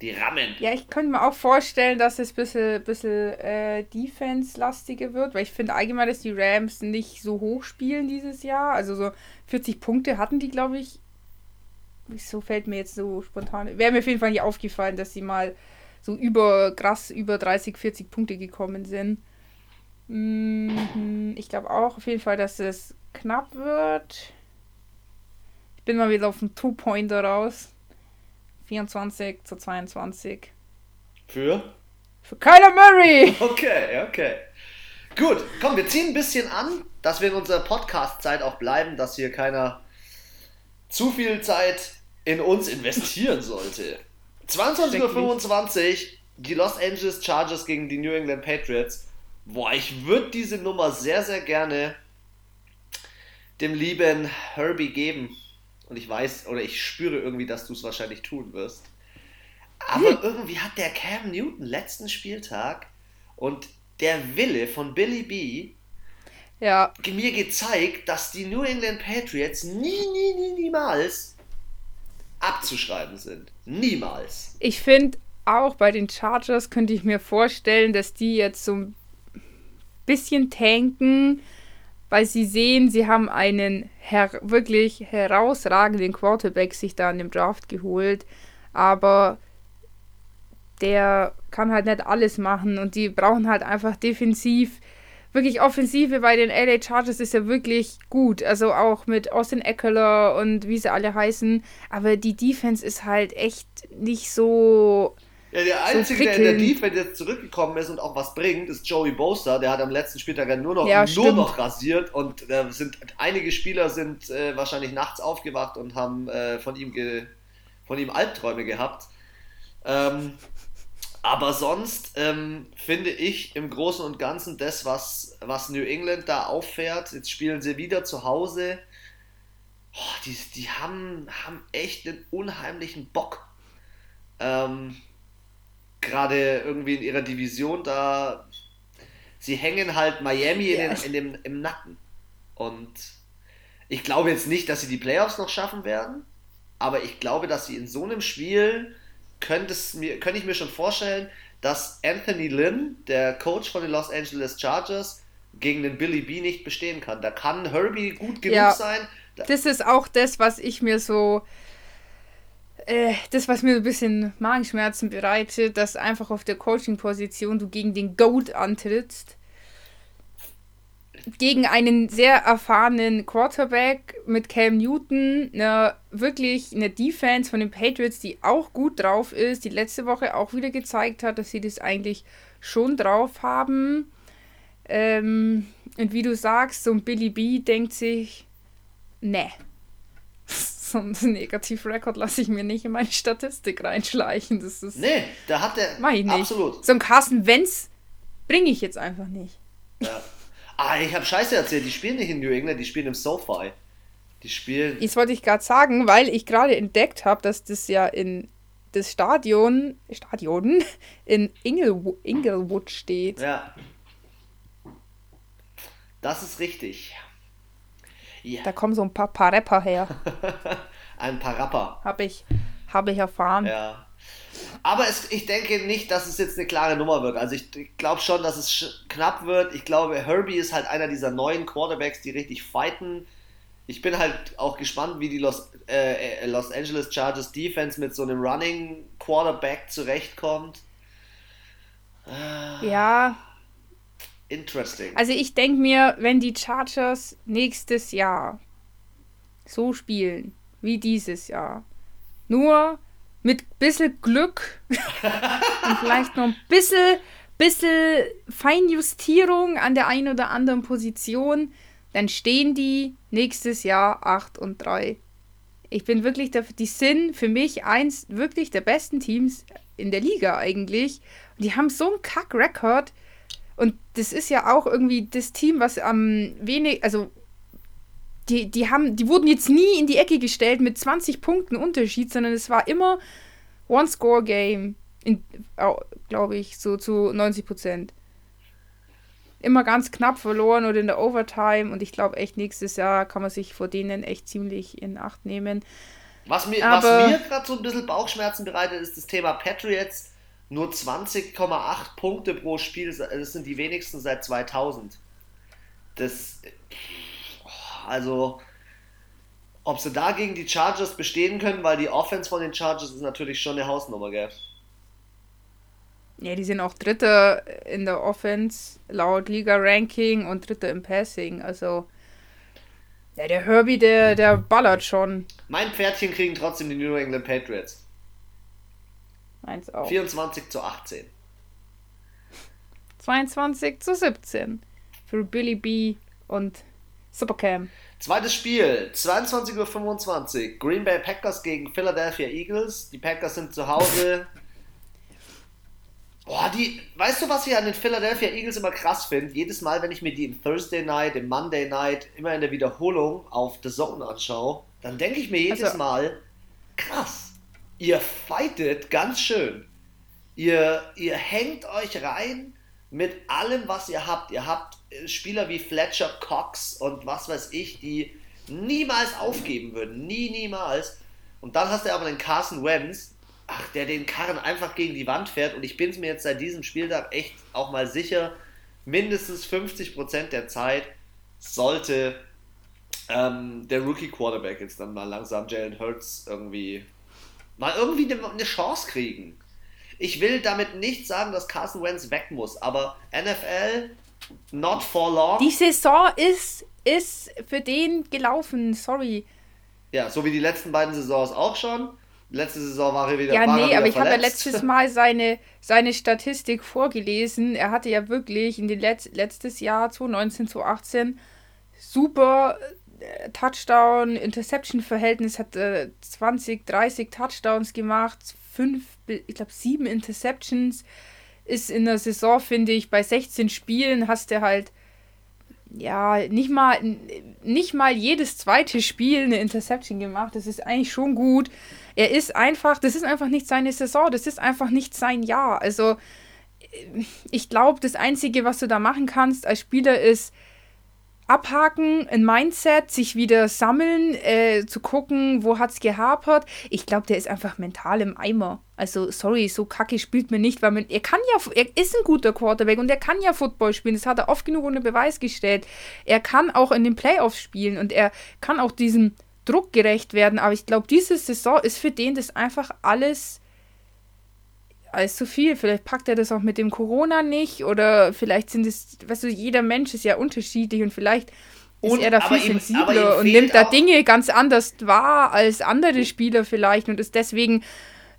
Die Rammen. Ja, ich könnte mir auch vorstellen, dass es ein bisschen, bisschen äh, Defense-lastiger wird, weil ich finde allgemein, dass die Rams nicht so hoch spielen dieses Jahr. Also so 40 Punkte hatten die, glaube ich, Wieso fällt mir jetzt so spontan. Wäre mir auf jeden Fall nicht aufgefallen, dass sie mal so über krass über 30, 40 Punkte gekommen sind. Mhm, ich glaube auch auf jeden Fall, dass es knapp wird. Ich bin mal wieder auf dem Two-Pointer raus. 24 zu 22. Für? Für Kyler Murray! *laughs* Okay, okay. Gut, komm, wir ziehen ein bisschen an, dass wir in unserer Podcast-Zeit auch bleiben, dass hier keiner zu viel Zeit in uns investieren sollte. 22.25 Uhr, die Los Angeles Chargers gegen die New England Patriots. Boah, ich würde diese Nummer sehr, sehr gerne dem lieben Herbie geben. Und ich weiß, oder ich spüre irgendwie, dass du es wahrscheinlich tun wirst. Aber hm. irgendwie hat der Cam Newton letzten Spieltag und der Wille von Billy B. Ja. mir gezeigt, dass die New England Patriots nie, nie, nie, niemals abzuschreiben sind. Niemals. Ich finde auch bei den Chargers könnte ich mir vorstellen, dass die jetzt so ein bisschen tanken, weil sie sehen, sie haben einen her wirklich herausragenden Quarterback sich da in dem Draft geholt, aber der kann halt nicht alles machen und die brauchen halt einfach defensiv. Wirklich Offensive bei den LA Chargers ist ja wirklich gut. Also auch mit Austin Eckler und wie sie alle heißen. Aber die Defense ist halt echt nicht so. Ja, der Einzige, so der in der Defense jetzt zurückgekommen ist und auch was bringt, ist Joey Bosa. Der hat am letzten Spieltag ja nur noch, ja, nur noch rasiert und äh, sind, einige Spieler sind äh, wahrscheinlich nachts aufgewacht und haben äh, von, ihm ge, von ihm Albträume gehabt. Ähm, aber sonst ähm, finde ich im Großen und Ganzen das, was, was New England da auffährt. Jetzt spielen sie wieder zu Hause. Oh, die, die haben, haben echt einen unheimlichen Bock. Ähm, Gerade irgendwie in ihrer Division da. Sie hängen halt Miami in, den, in dem, im Nacken. Und ich glaube jetzt nicht, dass sie die Playoffs noch schaffen werden. Aber ich glaube, dass sie in so einem Spiel könnte, es mir, könnte ich mir schon vorstellen, dass Anthony Lynn, der Coach von den Los Angeles Chargers, gegen den Billy B nicht bestehen kann. Da kann Herbie gut genug ja, sein. Das ist auch das, was ich mir so. Äh, das, was mir ein bisschen Magenschmerzen bereitet, dass einfach auf der Coaching-Position du gegen den Goat antrittst gegen einen sehr erfahrenen Quarterback mit Cam Newton, eine, wirklich eine Defense von den Patriots, die auch gut drauf ist, die letzte Woche auch wieder gezeigt hat, dass sie das eigentlich schon drauf haben. Ähm, und wie du sagst, so ein Billy B denkt sich, ne, *laughs* so ein Negativrekord lasse ich mir nicht in meine Statistik reinschleichen. Das ist. Nee, da hat der. Mach ich nicht. Absolut. So ein Carsten Wenz bringe ich jetzt einfach nicht. Ja. Ah, ich habe Scheiße erzählt. Die spielen nicht in New England, die spielen im SoFi. Die spielen. Das wollte ich gerade sagen, weil ich gerade entdeckt habe, dass das ja in das Stadion, Stadion *laughs* in Inglewood, Inglewood steht. Ja. Das ist richtig. Ja. Da kommen so ein paar, paar Rapper her. *laughs* ein paar Rapper. Habe ich, hab ich erfahren. Ja. Aber es, ich denke nicht, dass es jetzt eine klare Nummer wird. Also ich, ich glaube schon, dass es knapp wird. Ich glaube, Herbie ist halt einer dieser neuen Quarterbacks, die richtig fighten. Ich bin halt auch gespannt, wie die Los, äh, Los Angeles Chargers Defense mit so einem Running Quarterback zurechtkommt. Ja. Interesting. Also ich denke mir, wenn die Chargers nächstes Jahr so spielen wie dieses Jahr, nur mit bisschen Glück und vielleicht noch ein bisschen, bisschen Feinjustierung an der einen oder anderen Position, dann stehen die nächstes Jahr 8 und 3. Ich bin wirklich dafür, die sind für mich eins wirklich der besten Teams in der Liga eigentlich. Und die haben so einen Kack-Rekord. Und das ist ja auch irgendwie das Team, was am wenig, also die, die haben, die wurden jetzt nie in die Ecke gestellt mit 20 Punkten Unterschied, sondern es war immer One-Score-Game, glaube ich, so zu 90 Prozent. Immer ganz knapp verloren oder in der Overtime und ich glaube echt, nächstes Jahr kann man sich vor denen echt ziemlich in Acht nehmen. Was mir, Aber, mir gerade so ein bisschen Bauchschmerzen bereitet, ist das Thema Patriots. Nur 20,8 Punkte pro Spiel, das sind die wenigsten seit 2000. Das, also, ob sie da gegen die Chargers bestehen können, weil die Offense von den Chargers ist natürlich schon eine Hausnummer, gell? Ja, die sind auch Dritter in der Offense laut Liga-Ranking und Dritter im Passing. Also, ja, der Herbie, der, der ballert schon. Mein Pferdchen kriegen trotzdem die New England Patriots. Meins auch. 24 zu 18. 22 zu 17 für Billy B und Supercam. Zweites Spiel, 22.25 Uhr. Green Bay Packers gegen Philadelphia Eagles. Die Packers sind zu Hause. Boah, die, weißt du, was ich an den Philadelphia Eagles immer krass finde? Jedes Mal, wenn ich mir die im Thursday Night, im Monday Night, immer in der Wiederholung auf The Zone anschaue, dann denke ich mir jedes also, Mal, krass, ihr fightet ganz schön. Ihr, ihr hängt euch rein mit allem, was ihr habt. Ihr habt Spieler wie Fletcher Cox und was weiß ich, die niemals aufgeben würden. Nie, niemals. Und dann hast du aber den Carson Wentz, ach, der den Karren einfach gegen die Wand fährt. Und ich bin es mir jetzt seit diesem Spieltag echt auch mal sicher, mindestens 50% der Zeit sollte ähm, der Rookie Quarterback jetzt dann mal langsam Jalen Hurts irgendwie mal irgendwie eine, eine Chance kriegen. Ich will damit nicht sagen, dass Carson Wentz weg muss, aber NFL, not for long. Die Saison ist, ist für den gelaufen, sorry. Ja, so wie die letzten beiden Saisons auch schon. Letzte Saison war er wieder Ja, nee, aber ich habe ja letztes Mal seine, seine Statistik vorgelesen. Er hatte ja wirklich in den Letz letztes Jahr 2019, 2018 super äh, Touchdown, Interception-Verhältnis, hat äh, 20, 30 Touchdowns gemacht, fünf, ich glaube sieben Interceptions. Ist in der Saison, finde ich, bei 16 Spielen hast du halt ja, nicht mal, nicht mal jedes zweite Spiel eine Interception gemacht. Das ist eigentlich schon gut. Er ist einfach, das ist einfach nicht seine Saison, das ist einfach nicht sein Jahr. Also, ich glaube, das Einzige, was du da machen kannst als Spieler, ist abhaken, ein Mindset, sich wieder sammeln, äh, zu gucken, wo hat es gehapert. Ich glaube, der ist einfach mental im Eimer. Also, sorry, so kacke spielt man nicht, weil man, er kann ja, er ist ein guter Quarterback und er kann ja Football spielen. Das hat er oft genug unter Beweis gestellt. Er kann auch in den Playoffs spielen und er kann auch diesem Druck gerecht werden. Aber ich glaube, diese Saison ist für den das einfach alles alles zu viel. Vielleicht packt er das auch mit dem Corona nicht oder vielleicht sind es, weißt du, jeder Mensch ist ja unterschiedlich und vielleicht ist und, er da viel sensibler ihm, und nimmt da Dinge ganz anders wahr als andere Spieler vielleicht und ist deswegen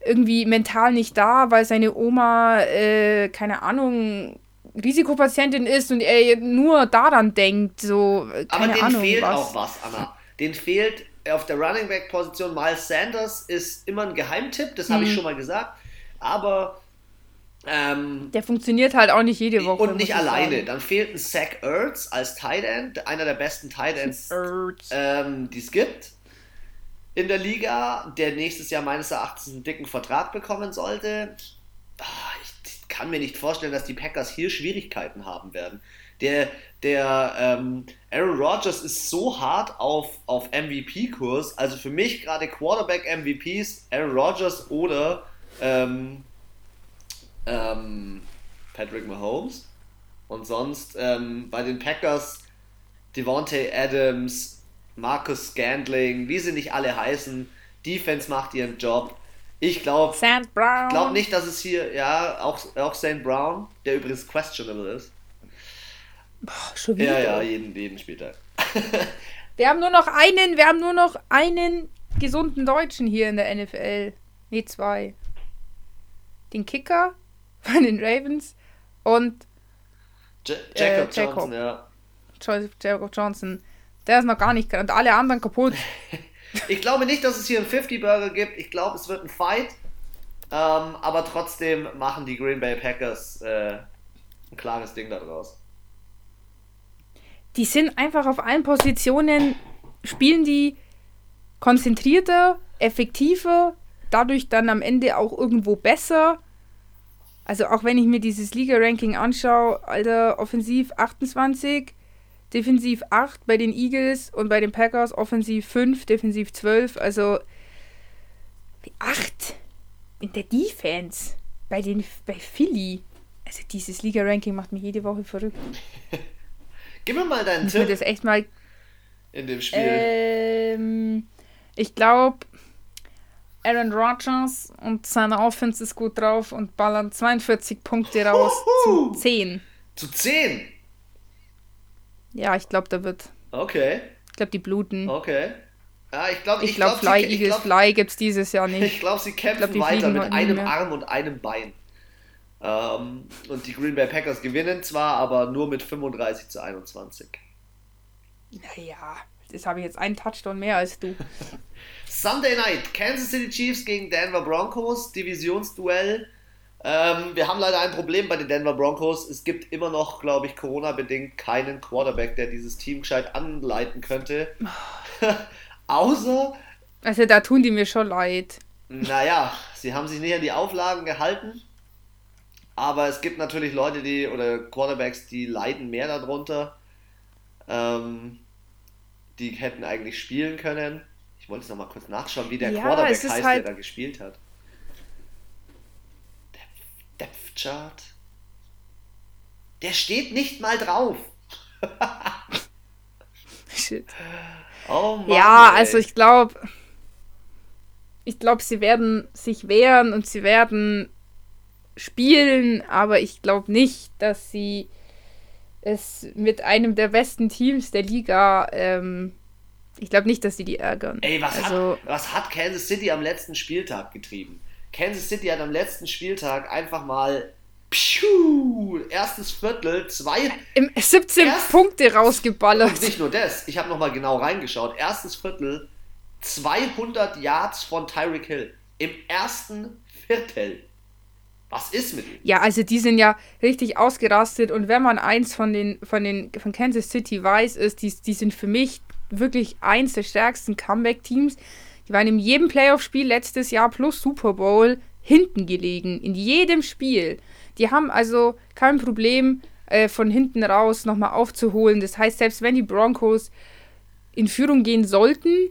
irgendwie mental nicht da, weil seine Oma, äh, keine Ahnung, Risikopatientin ist und er nur daran denkt, so, äh, keine Aber denen Ahnung, fehlt was. auch was, Anna. Den fehlt auf der Running Back Position Miles Sanders ist immer ein Geheimtipp, das habe ich mhm. schon mal gesagt aber ähm, der funktioniert halt auch nicht jede Woche. Und nicht alleine. Sagen. Dann fehlt ein Zach Ertz als Tight End, einer der besten Tight Ends, ähm, die es gibt in der Liga, der nächstes Jahr meines Erachtens einen dicken Vertrag bekommen sollte. Ah, ich kann mir nicht vorstellen, dass die Packers hier Schwierigkeiten haben werden. Der, der ähm, Aaron Rodgers ist so hart auf, auf MVP-Kurs. Also für mich gerade Quarterback-MVPs, Aaron Rodgers oder ähm, ähm, Patrick Mahomes. Und sonst ähm, bei den Packers Devontae Adams, Marcus Scandling, wie sie nicht alle heißen. Defense macht ihren Job. Ich glaube glaub nicht, dass es hier, ja, auch, auch St. Brown, der übrigens questionable ist. Boah, schon wieder. Ja, ja, jeden, jeden Spieltag. *laughs* wir haben nur noch einen, wir haben nur noch einen gesunden Deutschen hier in der NFL. Nee, zwei den Kicker von den Ravens und J Jacob, äh, Jacob Johnson, ja. Jacob Johnson. Der ist noch gar nicht und alle anderen kaputt. *laughs* ich glaube nicht, dass es hier einen 50-Burger gibt. Ich glaube, es wird ein Fight. Ähm, aber trotzdem machen die Green Bay Packers äh, ein klares Ding daraus. Die sind einfach auf allen Positionen, spielen die konzentrierter, effektiver, dadurch dann am Ende auch irgendwo besser. Also auch wenn ich mir dieses Liga-Ranking anschaue, Alter, offensiv 28, defensiv 8 bei den Eagles und bei den Packers offensiv 5, defensiv 12. Also 8 in der Defense bei, den, bei Philly. Also dieses Liga-Ranking macht mich jede Woche verrückt. *laughs* Gib mir mal deinen Tipp. Ich das echt mal in dem Spiel. Ähm, ich glaube, Aaron Rodgers und seine Offense ist gut drauf und ballern 42 Punkte raus Uhuhu. zu 10. Zu 10? Ja, ich glaube, da wird. Okay. Ich glaube, die bluten. Okay. Ja, ich glaube, ich glaube, glaub, Fly Eagles glaub, Fly gibt es dieses Jahr nicht. Ich glaube, sie kämpfen glaub, weiter mit einem Arm und einem Bein. Ähm, und die Green Bay Packers gewinnen zwar, aber nur mit 35 zu 21. Naja, das habe ich jetzt einen Touchdown mehr als du. *laughs* Sunday Night, Kansas City Chiefs gegen Denver Broncos, Divisionsduell. Ähm, wir haben leider ein Problem bei den Denver Broncos. Es gibt immer noch, glaube ich, Corona-bedingt keinen Quarterback, der dieses Team gescheit anleiten könnte. *laughs* Außer. Also da tun die mir schon leid. Naja, sie haben sich nicht an die Auflagen gehalten. Aber es gibt natürlich Leute, die oder Quarterbacks, die leiden mehr darunter. Ähm, die hätten eigentlich spielen können. Ich wollte es nochmal kurz nachschauen, wie der ja, Quarterback heißt, halt der da gespielt hat. Der Depth Chart. Der steht nicht mal drauf. *laughs* Shit. Oh Mann, ja, ey. also ich glaube, ich glaube, sie werden sich wehren und sie werden spielen, aber ich glaube nicht, dass sie es mit einem der besten Teams der Liga, ähm, ich glaube nicht, dass sie die ärgern. Ey, was, also, hat, was hat Kansas City am letzten Spieltag getrieben? Kansas City hat am letzten Spieltag einfach mal Piu, erstes Viertel, zwei. 17 erst, Punkte rausgeballert. Und nicht nur das, ich habe nochmal genau reingeschaut. Erstes Viertel, 200 Yards von Tyreek Hill. Im ersten Viertel. Was ist mit ihm? Ja, also die sind ja richtig ausgerastet und wenn man eins von den von den von Kansas City weiß, ist, die, die sind für mich wirklich eins der stärksten Comeback-Teams. Die waren in jedem Playoff-Spiel letztes Jahr plus Super Bowl hinten gelegen. In jedem Spiel. Die haben also kein Problem, äh, von hinten raus nochmal aufzuholen. Das heißt, selbst wenn die Broncos in Führung gehen sollten,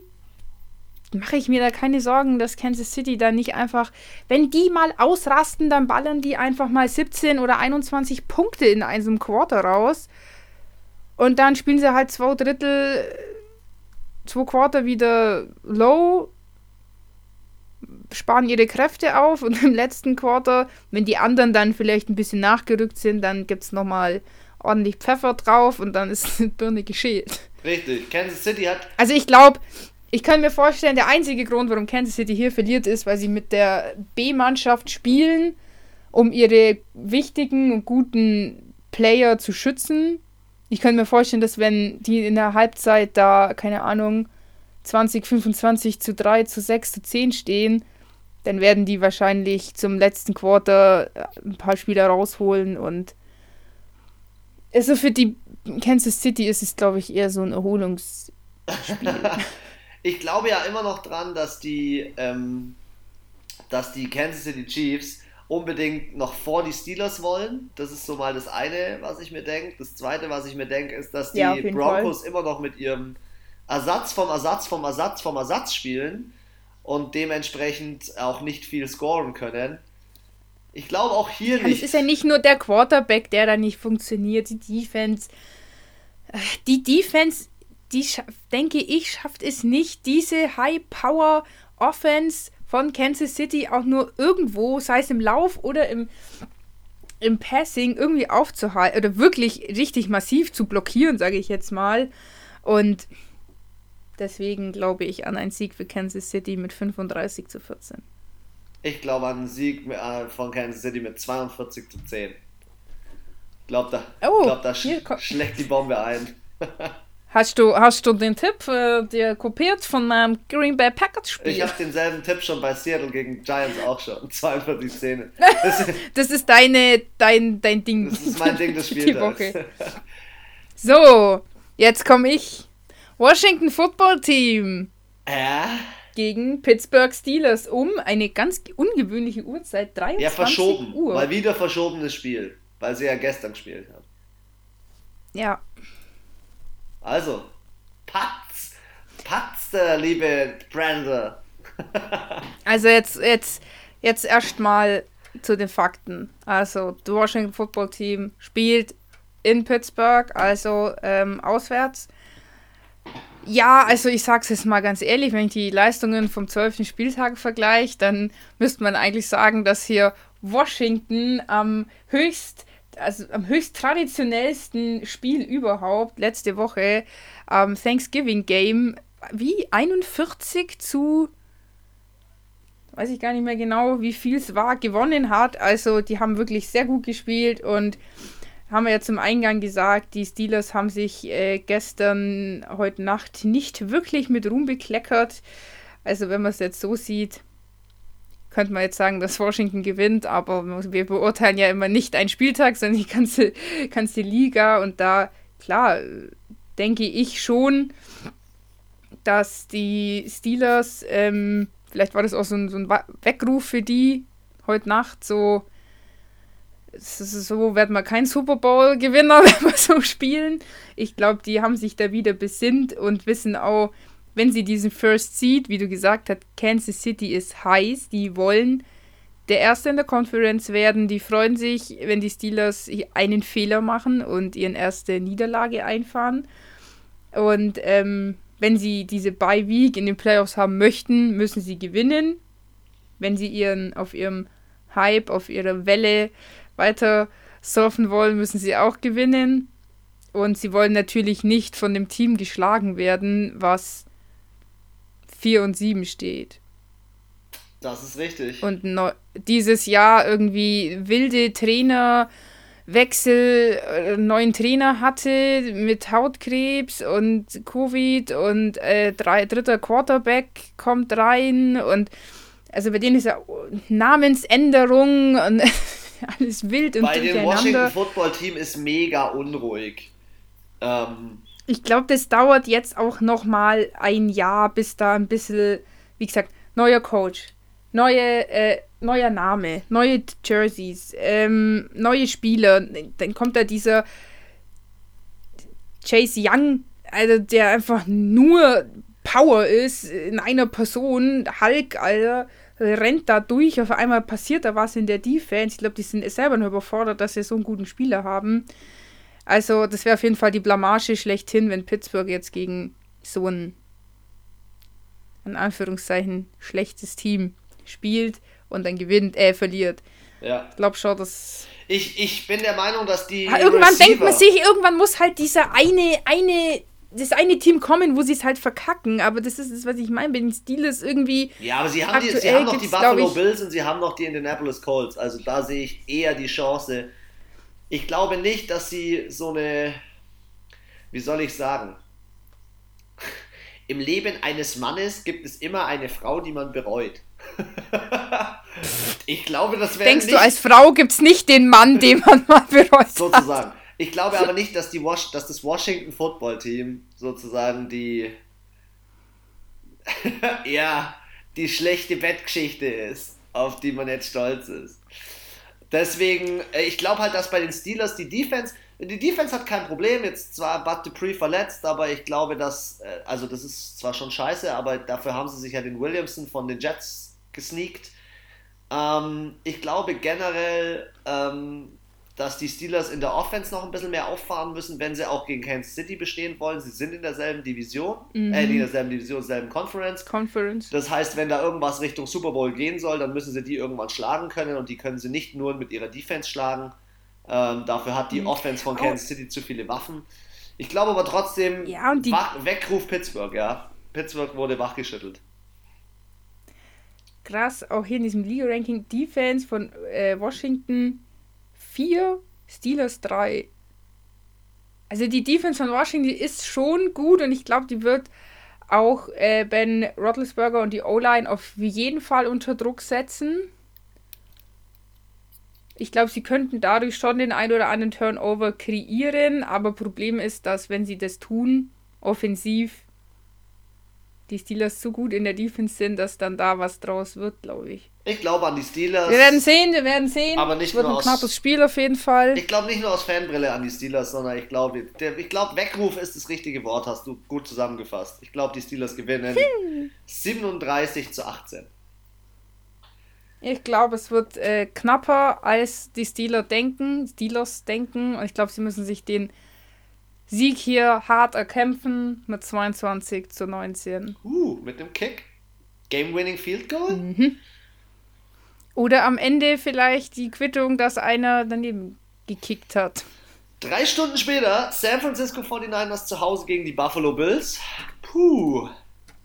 mache ich mir da keine Sorgen, dass Kansas City da nicht einfach, wenn die mal ausrasten, dann ballern die einfach mal 17 oder 21 Punkte in einem Quarter raus. Und dann spielen sie halt zwei Drittel, zwei Quarter wieder low, sparen ihre Kräfte auf und *laughs* im letzten Quarter, wenn die anderen dann vielleicht ein bisschen nachgerückt sind, dann gibt es nochmal ordentlich Pfeffer drauf und dann ist *laughs* die Birne geschält. Richtig, Kansas City hat. Also ich glaube, ich kann mir vorstellen, der einzige Grund, warum Kansas City hier verliert, ist, weil sie mit der B-Mannschaft spielen, um ihre wichtigen und guten Player zu schützen. Ich kann mir vorstellen, dass wenn die in der Halbzeit da, keine Ahnung, 20, 25 zu 3, zu 6, zu 10 stehen, dann werden die wahrscheinlich zum letzten Quarter äh, ein paar Spieler rausholen und also für die Kansas City ist es, glaube ich, eher so ein Erholungsspiel. *laughs* ich glaube ja immer noch dran, dass die, ähm, dass die Kansas City Chiefs unbedingt noch vor die Steelers wollen. Das ist so mal das eine, was ich mir denke. Das zweite, was ich mir denke, ist, dass die ja, Broncos Fall. immer noch mit ihrem Ersatz vom Ersatz vom Ersatz vom Ersatz spielen und dementsprechend auch nicht viel scoren können. Ich glaube auch hier nicht. Es ist ja nicht nur der Quarterback, der da nicht funktioniert, die Defense. Die Defense die denke ich, schafft es nicht, diese High-Power-Offense von Kansas City auch nur irgendwo, sei es im Lauf oder im, im Passing, irgendwie aufzuhalten oder wirklich richtig massiv zu blockieren, sage ich jetzt mal. Und deswegen glaube ich an einen Sieg für Kansas City mit 35 zu 14. Ich glaube an einen Sieg äh, von Kansas City mit 42 zu 10. Ich glaube, da, oh, glaub, da sch schlägt die Bombe ein. *laughs* Hast du, hast du den Tipp äh, dir kopiert von meinem Green Bay Packers Spiel? Ich habe denselben Tipp schon bei Seattle gegen Giants auch schon. 42 Szene. *laughs* Das, das ist deine, dein, dein Ding. Das ist mein Ding des *laughs* Spieltags. *laughs* So, jetzt komme ich. Washington Football Team. Äh? Gegen Pittsburgh Steelers um eine ganz ungewöhnliche Uhrzeit, 23 ja, verschoben. Uhr. Mal wieder verschobenes Spiel, weil sie ja gestern gespielt haben. Ja, also, Patz, Patz, der liebe Brandon. *laughs* also jetzt, jetzt, jetzt erstmal zu den Fakten. Also, das Washington Football Team spielt in Pittsburgh, also ähm, auswärts. Ja, also ich sag's jetzt mal ganz ehrlich, wenn ich die Leistungen vom 12. Spieltag vergleiche, dann müsste man eigentlich sagen, dass hier Washington am höchst also am höchst traditionellsten Spiel überhaupt, letzte Woche, am Thanksgiving Game, wie 41 zu weiß ich gar nicht mehr genau, wie viel es war, gewonnen hat. Also die haben wirklich sehr gut gespielt und haben wir ja zum Eingang gesagt, die Steelers haben sich äh, gestern, heute Nacht nicht wirklich mit Ruhm bekleckert. Also wenn man es jetzt so sieht, könnte man jetzt sagen, dass Washington gewinnt, aber wir beurteilen ja immer nicht einen Spieltag, sondern die ganze, ganze Liga und da, klar, denke ich schon, dass die Steelers ähm, Vielleicht war das auch so ein, so ein Weckruf für die heute Nacht, so, so wird man kein Super Bowl-Gewinner, *laughs* wenn wir so spielen. Ich glaube, die haben sich da wieder besinnt und wissen auch, wenn sie diesen First Seed, wie du gesagt hast, Kansas City ist heiß, die wollen der Erste in der Conference werden. Die freuen sich, wenn die Steelers einen Fehler machen und ihren erste Niederlage einfahren. Und ähm, wenn sie diese Bye Week in den Playoffs haben möchten, müssen sie gewinnen. Wenn sie ihren auf ihrem Hype, auf ihrer Welle weiter surfen wollen, müssen sie auch gewinnen. Und sie wollen natürlich nicht von dem Team geschlagen werden, was 4 und 7 steht. Das ist richtig. Und dieses Jahr irgendwie wilde Trainer Wechsel, äh, neuen Trainer hatte mit Hautkrebs und Covid und äh, drei, dritter Quarterback kommt rein und also bei denen ist ja Namensänderung und *laughs* alles wild und Bei dem Washington Football Team ist mega unruhig. Ähm. Ich glaube, das dauert jetzt auch noch mal ein Jahr, bis da ein bisschen, wie gesagt, neuer Coach, neue äh, neuer Name, neue Jerseys, ähm, neue Spieler. Dann kommt da dieser Chase Young, also der einfach nur Power ist in einer Person. Hulk, Alter, rennt da durch. Auf einmal passiert da was in der Defense. Ich glaube, die sind selber nur überfordert, dass sie so einen guten Spieler haben. Also, das wäre auf jeden Fall die Blamage schlechthin, wenn Pittsburgh jetzt gegen so ein, in Anführungszeichen, schlechtes Team spielt und dann gewinnt, äh, verliert. Ja. Ich glaube schon, dass. Ich, ich bin der Meinung, dass die. Ja, irgendwann Receiver denkt man sich, irgendwann muss halt dieser eine, eine, das eine Team kommen, wo sie es halt verkacken. Aber das ist das, was ich meine. Bei den Steelers irgendwie. Ja, aber sie haben, die, sie haben noch die Buffalo Bills und sie haben noch die Indianapolis Colts. Also da sehe ich eher die Chance. Ich glaube nicht, dass sie so eine. Wie soll ich sagen? Im Leben eines Mannes gibt es immer eine Frau, die man bereut. *laughs* ich glaube, das wäre. Denkst nicht, du, als Frau gibt es nicht den Mann, *laughs* den man mal bereut? Sozusagen. Hat. Ich glaube aber nicht, dass, die Was dass das Washington Football Team sozusagen die. *laughs* ja, die schlechte Bettgeschichte ist, auf die man jetzt stolz ist. Deswegen, äh, ich glaube halt, dass bei den Steelers die Defense, die Defense hat kein Problem, jetzt zwar Bud Dupree verletzt, aber ich glaube, dass, äh, also das ist zwar schon scheiße, aber dafür haben sie sich ja den Williamson von den Jets gesneakt. Ähm, ich glaube generell, ähm, dass die Steelers in der Offense noch ein bisschen mehr auffahren müssen, wenn sie auch gegen Kansas City bestehen wollen. Sie sind in derselben Division, mhm. äh, in derselben Division, derselben Conference. Conference. Das heißt, wenn da irgendwas Richtung Super Bowl gehen soll, dann müssen sie die irgendwann schlagen können und die können sie nicht nur mit ihrer Defense schlagen. Ähm, dafür hat die mhm. Offense von Kansas City zu viele Waffen. Ich glaube aber trotzdem, ja, und die Wach, Weckruf Pittsburgh, ja. Pittsburgh wurde wachgeschüttelt krass, auch hier in diesem Liga-Ranking Defense von äh, Washington 4, Steelers 3. Also die Defense von Washington ist schon gut und ich glaube, die wird auch äh, Ben Roethlisberger und die O-Line auf jeden Fall unter Druck setzen. Ich glaube, sie könnten dadurch schon den ein oder anderen Turnover kreieren, aber Problem ist, dass wenn sie das tun, offensiv die Steelers so gut in der Defense sind, dass dann da was draus wird, glaube ich. Ich glaube an die Steelers. Wir werden sehen, wir werden sehen. Aber nicht wird nur ein aus, knappes Spiel auf jeden Fall. Ich glaube nicht nur aus Fanbrille an die Steelers, sondern ich glaube, ich glaube, Weckruf ist das richtige Wort, hast du gut zusammengefasst. Ich glaube, die Steelers gewinnen hm. 37 zu 18. Ich glaube, es wird äh, knapper, als die Steelers denken, Steelers denken. Und ich glaube, sie müssen sich den Sieg hier hart erkämpfen mit 22 zu 19. Uh, mit dem Kick. Game-winning Field Goal? Mhm. Oder am Ende vielleicht die Quittung, dass einer daneben gekickt hat. Drei Stunden später, San Francisco 49ers zu Hause gegen die Buffalo Bills. Puh.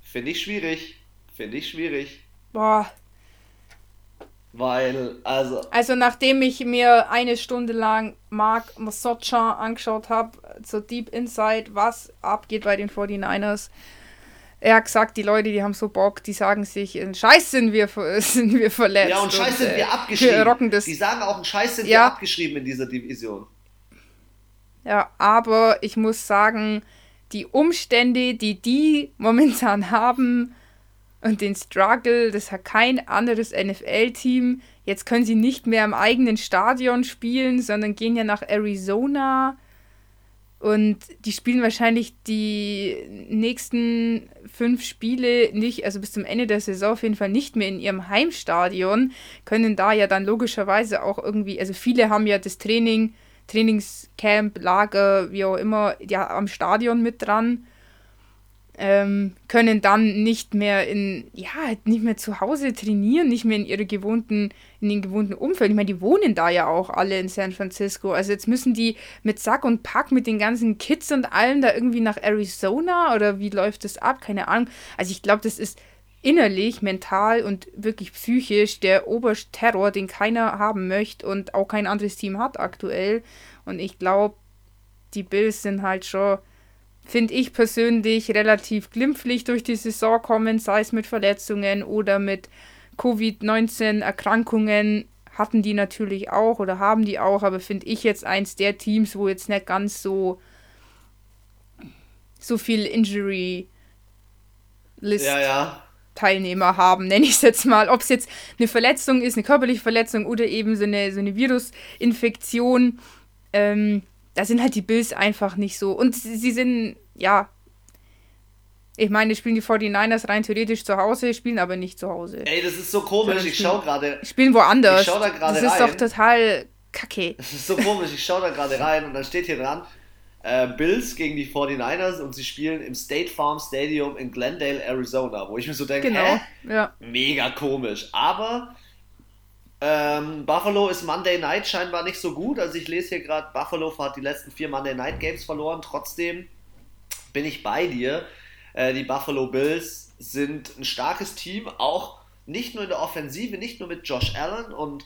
Finde ich schwierig. Finde ich schwierig. Boah. Weil, also. Also, nachdem ich mir eine Stunde lang Mark Mosocha angeschaut habe, so Deep Inside, was abgeht bei den 49ers, er hat gesagt, die Leute, die haben so Bock, die sagen sich, Scheiß sind wir, *laughs* sind wir verletzt. Ja, und Scheiß und, sind wir äh, abgeschrieben. Rocken das. Die sagen auch, Scheiß sind ja. wir abgeschrieben in dieser Division. Ja, aber ich muss sagen, die Umstände, die die momentan haben und den Struggle, das hat kein anderes NFL-Team. Jetzt können sie nicht mehr im eigenen Stadion spielen, sondern gehen ja nach Arizona. Und die spielen wahrscheinlich die nächsten fünf Spiele nicht, also bis zum Ende der Saison auf jeden Fall nicht mehr in ihrem Heimstadion, können da ja dann logischerweise auch irgendwie, also viele haben ja das Training, Trainingscamp, Lager, wie auch immer, ja am Stadion mit dran ähm, können dann nicht mehr in, ja, nicht mehr zu Hause trainieren, nicht mehr in ihre gewohnten, in den gewohnten Umfeld. Ich meine, die wohnen da ja auch alle in San Francisco. Also jetzt müssen die mit Sack und Pack mit den ganzen Kids und allen da irgendwie nach Arizona oder wie läuft das ab? Keine Ahnung. Also ich glaube, das ist innerlich, mental und wirklich psychisch der oberste Terror, den keiner haben möchte und auch kein anderes Team hat aktuell. Und ich glaube, die Bills sind halt schon finde ich persönlich, relativ glimpflich durch die Saison kommen, sei es mit Verletzungen oder mit Covid-19-Erkrankungen. Hatten die natürlich auch oder haben die auch, aber finde ich jetzt eins der Teams, wo jetzt nicht ganz so, so viel Injury List ja, ja. Teilnehmer haben, nenne ich es jetzt mal. Ob es jetzt eine Verletzung ist, eine körperliche Verletzung oder eben so eine, so eine Virusinfektion. Ähm, da sind halt die Bills einfach nicht so. Und sie sind, ja. Ich meine, spielen die 49ers rein theoretisch zu Hause, spielen aber nicht zu Hause. Ey, das ist so komisch. Ich schau gerade. Spielen woanders. Ich schau da gerade rein. Das ist doch total kacke. *laughs* Das ist so komisch. Ich schau da gerade rein und dann steht hier dran: äh, Bills gegen die 49ers und sie spielen im State Farm Stadium in Glendale, Arizona. Wo ich mir so denke: genau. Hä? Ja. Mega komisch. Aber ähm, Buffalo ist Monday Night scheinbar nicht so gut. Also ich lese hier gerade, Buffalo hat die letzten vier Monday Night Games verloren. Trotzdem bin ich bei dir. Äh, die Buffalo Bills sind ein starkes Team, auch nicht nur in der Offensive, nicht nur mit Josh Allen und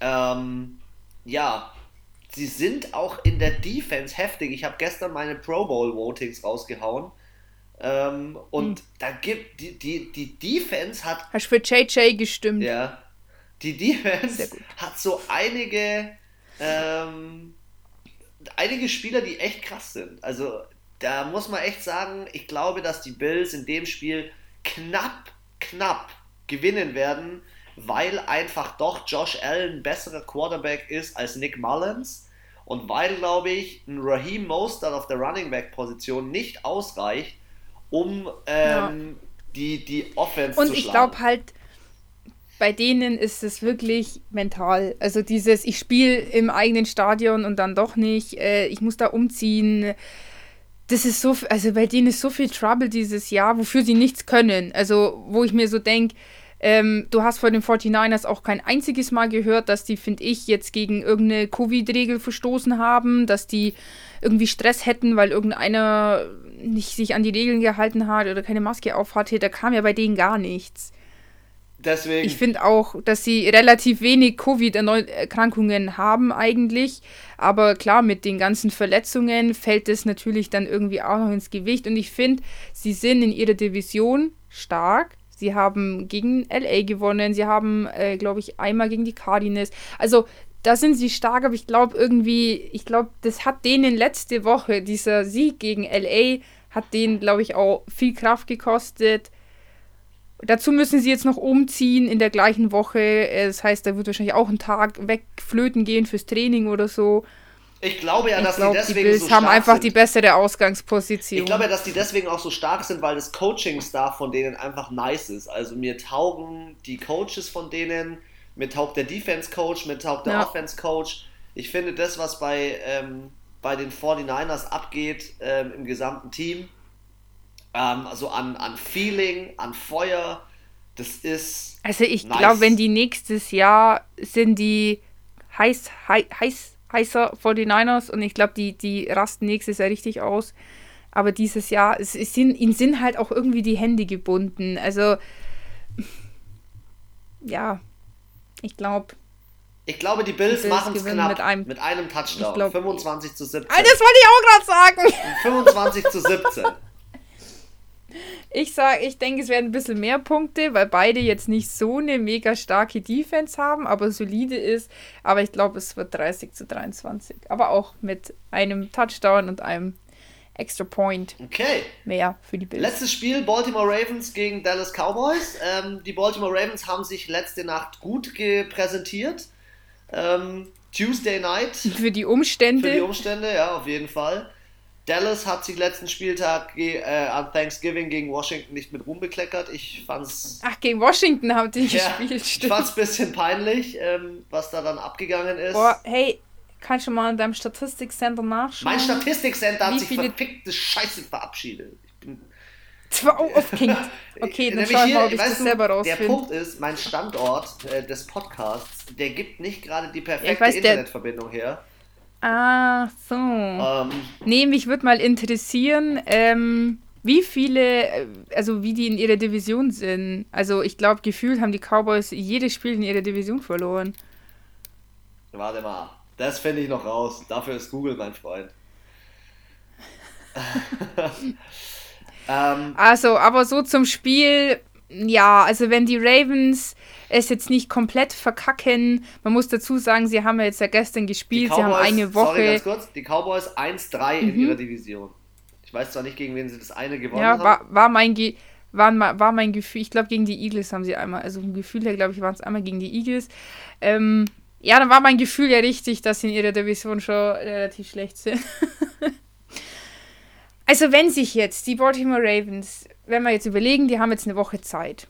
ähm, ja, sie sind auch in der Defense heftig. Ich habe gestern meine Pro Bowl Votings rausgehauen. Ähm, und hm. da gibt die, die, die Defense hat. Hast du für JJ gestimmt? Ja. Die Defense hat so einige, ähm, einige Spieler, die echt krass sind. Also da muss man echt sagen, ich glaube, dass die Bills in dem Spiel knapp, knapp gewinnen werden, weil einfach doch Josh Allen besserer Quarterback ist als Nick Mullins und weil, glaube ich, ein Raheem Mostert auf der Running Back Position nicht ausreicht, um ähm, ja. die, die Offense und zu schlagen. Und ich glaube halt, bei denen ist es wirklich mental. Also dieses, ich spiele im eigenen Stadion und dann doch nicht, äh, ich muss da umziehen. Das ist so, also bei denen ist so viel Trouble dieses Jahr, wofür sie nichts können. Also wo ich mir so denke, ähm, du hast vor den 49ers auch kein einziges Mal gehört, dass die, finde ich, jetzt gegen irgendeine Covid-Regel verstoßen haben, dass die irgendwie Stress hätten, weil irgendeiner nicht sich an die Regeln gehalten hat oder keine Maske auf hatte. Da kam ja bei denen gar nichts. Deswegen. Ich finde auch, dass sie relativ wenig Covid-Erkrankungen haben eigentlich. Aber klar, mit den ganzen Verletzungen fällt es natürlich dann irgendwie auch noch ins Gewicht. Und ich finde, sie sind in ihrer Division stark. Sie haben gegen LA gewonnen. Sie haben, äh, glaube ich, einmal gegen die Cardinals. Also da sind sie stark, aber ich glaube irgendwie, ich glaube, das hat denen letzte Woche, dieser Sieg gegen LA, hat denen, glaube ich, auch viel Kraft gekostet Dazu müssen sie jetzt noch umziehen in der gleichen Woche. Das heißt, da wird wahrscheinlich auch ein Tag wegflöten gehen fürs Training oder so. Ich glaube ja, dass glaub, die deswegen die Bills so haben einfach sind. die bessere Ausgangsposition. Ich glaube ja, dass die deswegen auch so stark sind, weil das Coaching-Staff von denen einfach nice ist. Also mir taugen die Coaches von denen, mir taugt der Defense-Coach, mir taugt der ja. Offense-Coach. Ich finde das, was bei, ähm, bei den 49ers abgeht ähm, im gesamten Team, ähm, also an, an Feeling, an Feuer. Das ist. Also ich nice. glaube, wenn die nächstes Jahr sind die heiß, heiß, heiß heißer 49ers und ich glaube, die, die rasten nächstes Jahr richtig aus. Aber dieses Jahr, es, es sind, ihnen sind halt auch irgendwie die Hände gebunden. Also, ja, ich glaube. Ich glaube, die Bills, Bills machen es knapp mit einem, mit einem Touchdown. Glaub, 25 zu 17. Ah, das wollte ich auch gerade sagen. 25 zu 17. *laughs* Ich sage, ich denke, es werden ein bisschen mehr Punkte, weil beide jetzt nicht so eine mega starke Defense haben, aber solide ist. Aber ich glaube, es wird 30 zu 23. Aber auch mit einem Touchdown und einem Extra Point. Okay. Mehr für die Bills. Letztes Spiel Baltimore Ravens gegen Dallas Cowboys. Ähm, die Baltimore Ravens haben sich letzte Nacht gut präsentiert. Ähm, Tuesday Night. *laughs* Für die Umstände. Für die Umstände, ja, auf jeden Fall. Dallas hat sich letzten Spieltag äh, an Thanksgiving gegen Washington nicht mit Ruhm bekleckert. Ich fand's. Ach, gegen Washington haben die ja, gespielt, stimmt. Ich fand's ein bisschen peinlich, ähm, was da dann abgegangen ist. Boah, hey, kannst du mal in deinem Statistikcenter nachschauen? Mein Statistikcenter hat sich verfickte Scheiße verabschiedet. Ich bin. *laughs* Zwar aufgehängt. *laughs* Okay, dann schau ich mal, ob ich das selber rausfinde. Der Punkt ist, mein Standort äh, des Podcasts, der gibt nicht gerade die perfekte ja, weiß, Internetverbindung her. Ah, so. Ähm, nee, mich würde mal interessieren, ähm, wie viele, äh, also wie die in ihrer Division sind. Also ich glaube, gefühlt haben die Cowboys jedes Spiel in ihrer Division verloren. Warte mal, das finde ich noch raus. Dafür ist Google mein Freund. *laughs* ähm, also, aber so zum Spiel, ja, also wenn die Ravens es jetzt nicht komplett verkacken. Man muss dazu sagen, sie haben ja jetzt ja gestern gespielt, Cowboys, sie haben eine Woche. Sorry, ganz kurz, die Cowboys 1-3 mhm. in ihrer Division. Ich weiß zwar nicht, gegen wen sie das eine gewonnen ja, haben. War, war mein Ge war, war mein Gefühl, ich glaube gegen die Eagles haben sie einmal, also ein Gefühl her, glaube ich, waren es einmal gegen die Eagles. Ähm, ja, dann war mein Gefühl ja richtig, dass sie in ihrer Division schon relativ schlecht sind. *laughs* also wenn sich jetzt die Baltimore Ravens, wenn wir jetzt überlegen, die haben jetzt eine Woche Zeit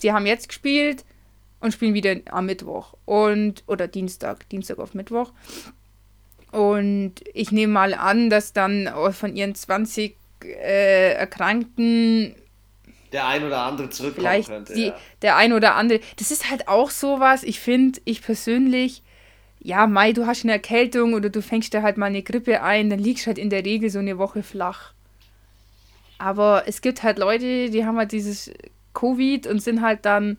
sie haben jetzt gespielt und spielen wieder am Mittwoch und oder Dienstag, Dienstag auf Mittwoch. Und ich nehme mal an, dass dann von ihren 20 äh, Erkrankten der ein oder andere zurückkommen vielleicht könnte. Die, ja. Der ein oder andere. Das ist halt auch sowas, ich finde, ich persönlich, ja, Mai, du hast eine Erkältung oder du fängst da halt mal eine Grippe ein, dann liegst du halt in der Regel so eine Woche flach. Aber es gibt halt Leute, die haben halt dieses Covid und sind halt dann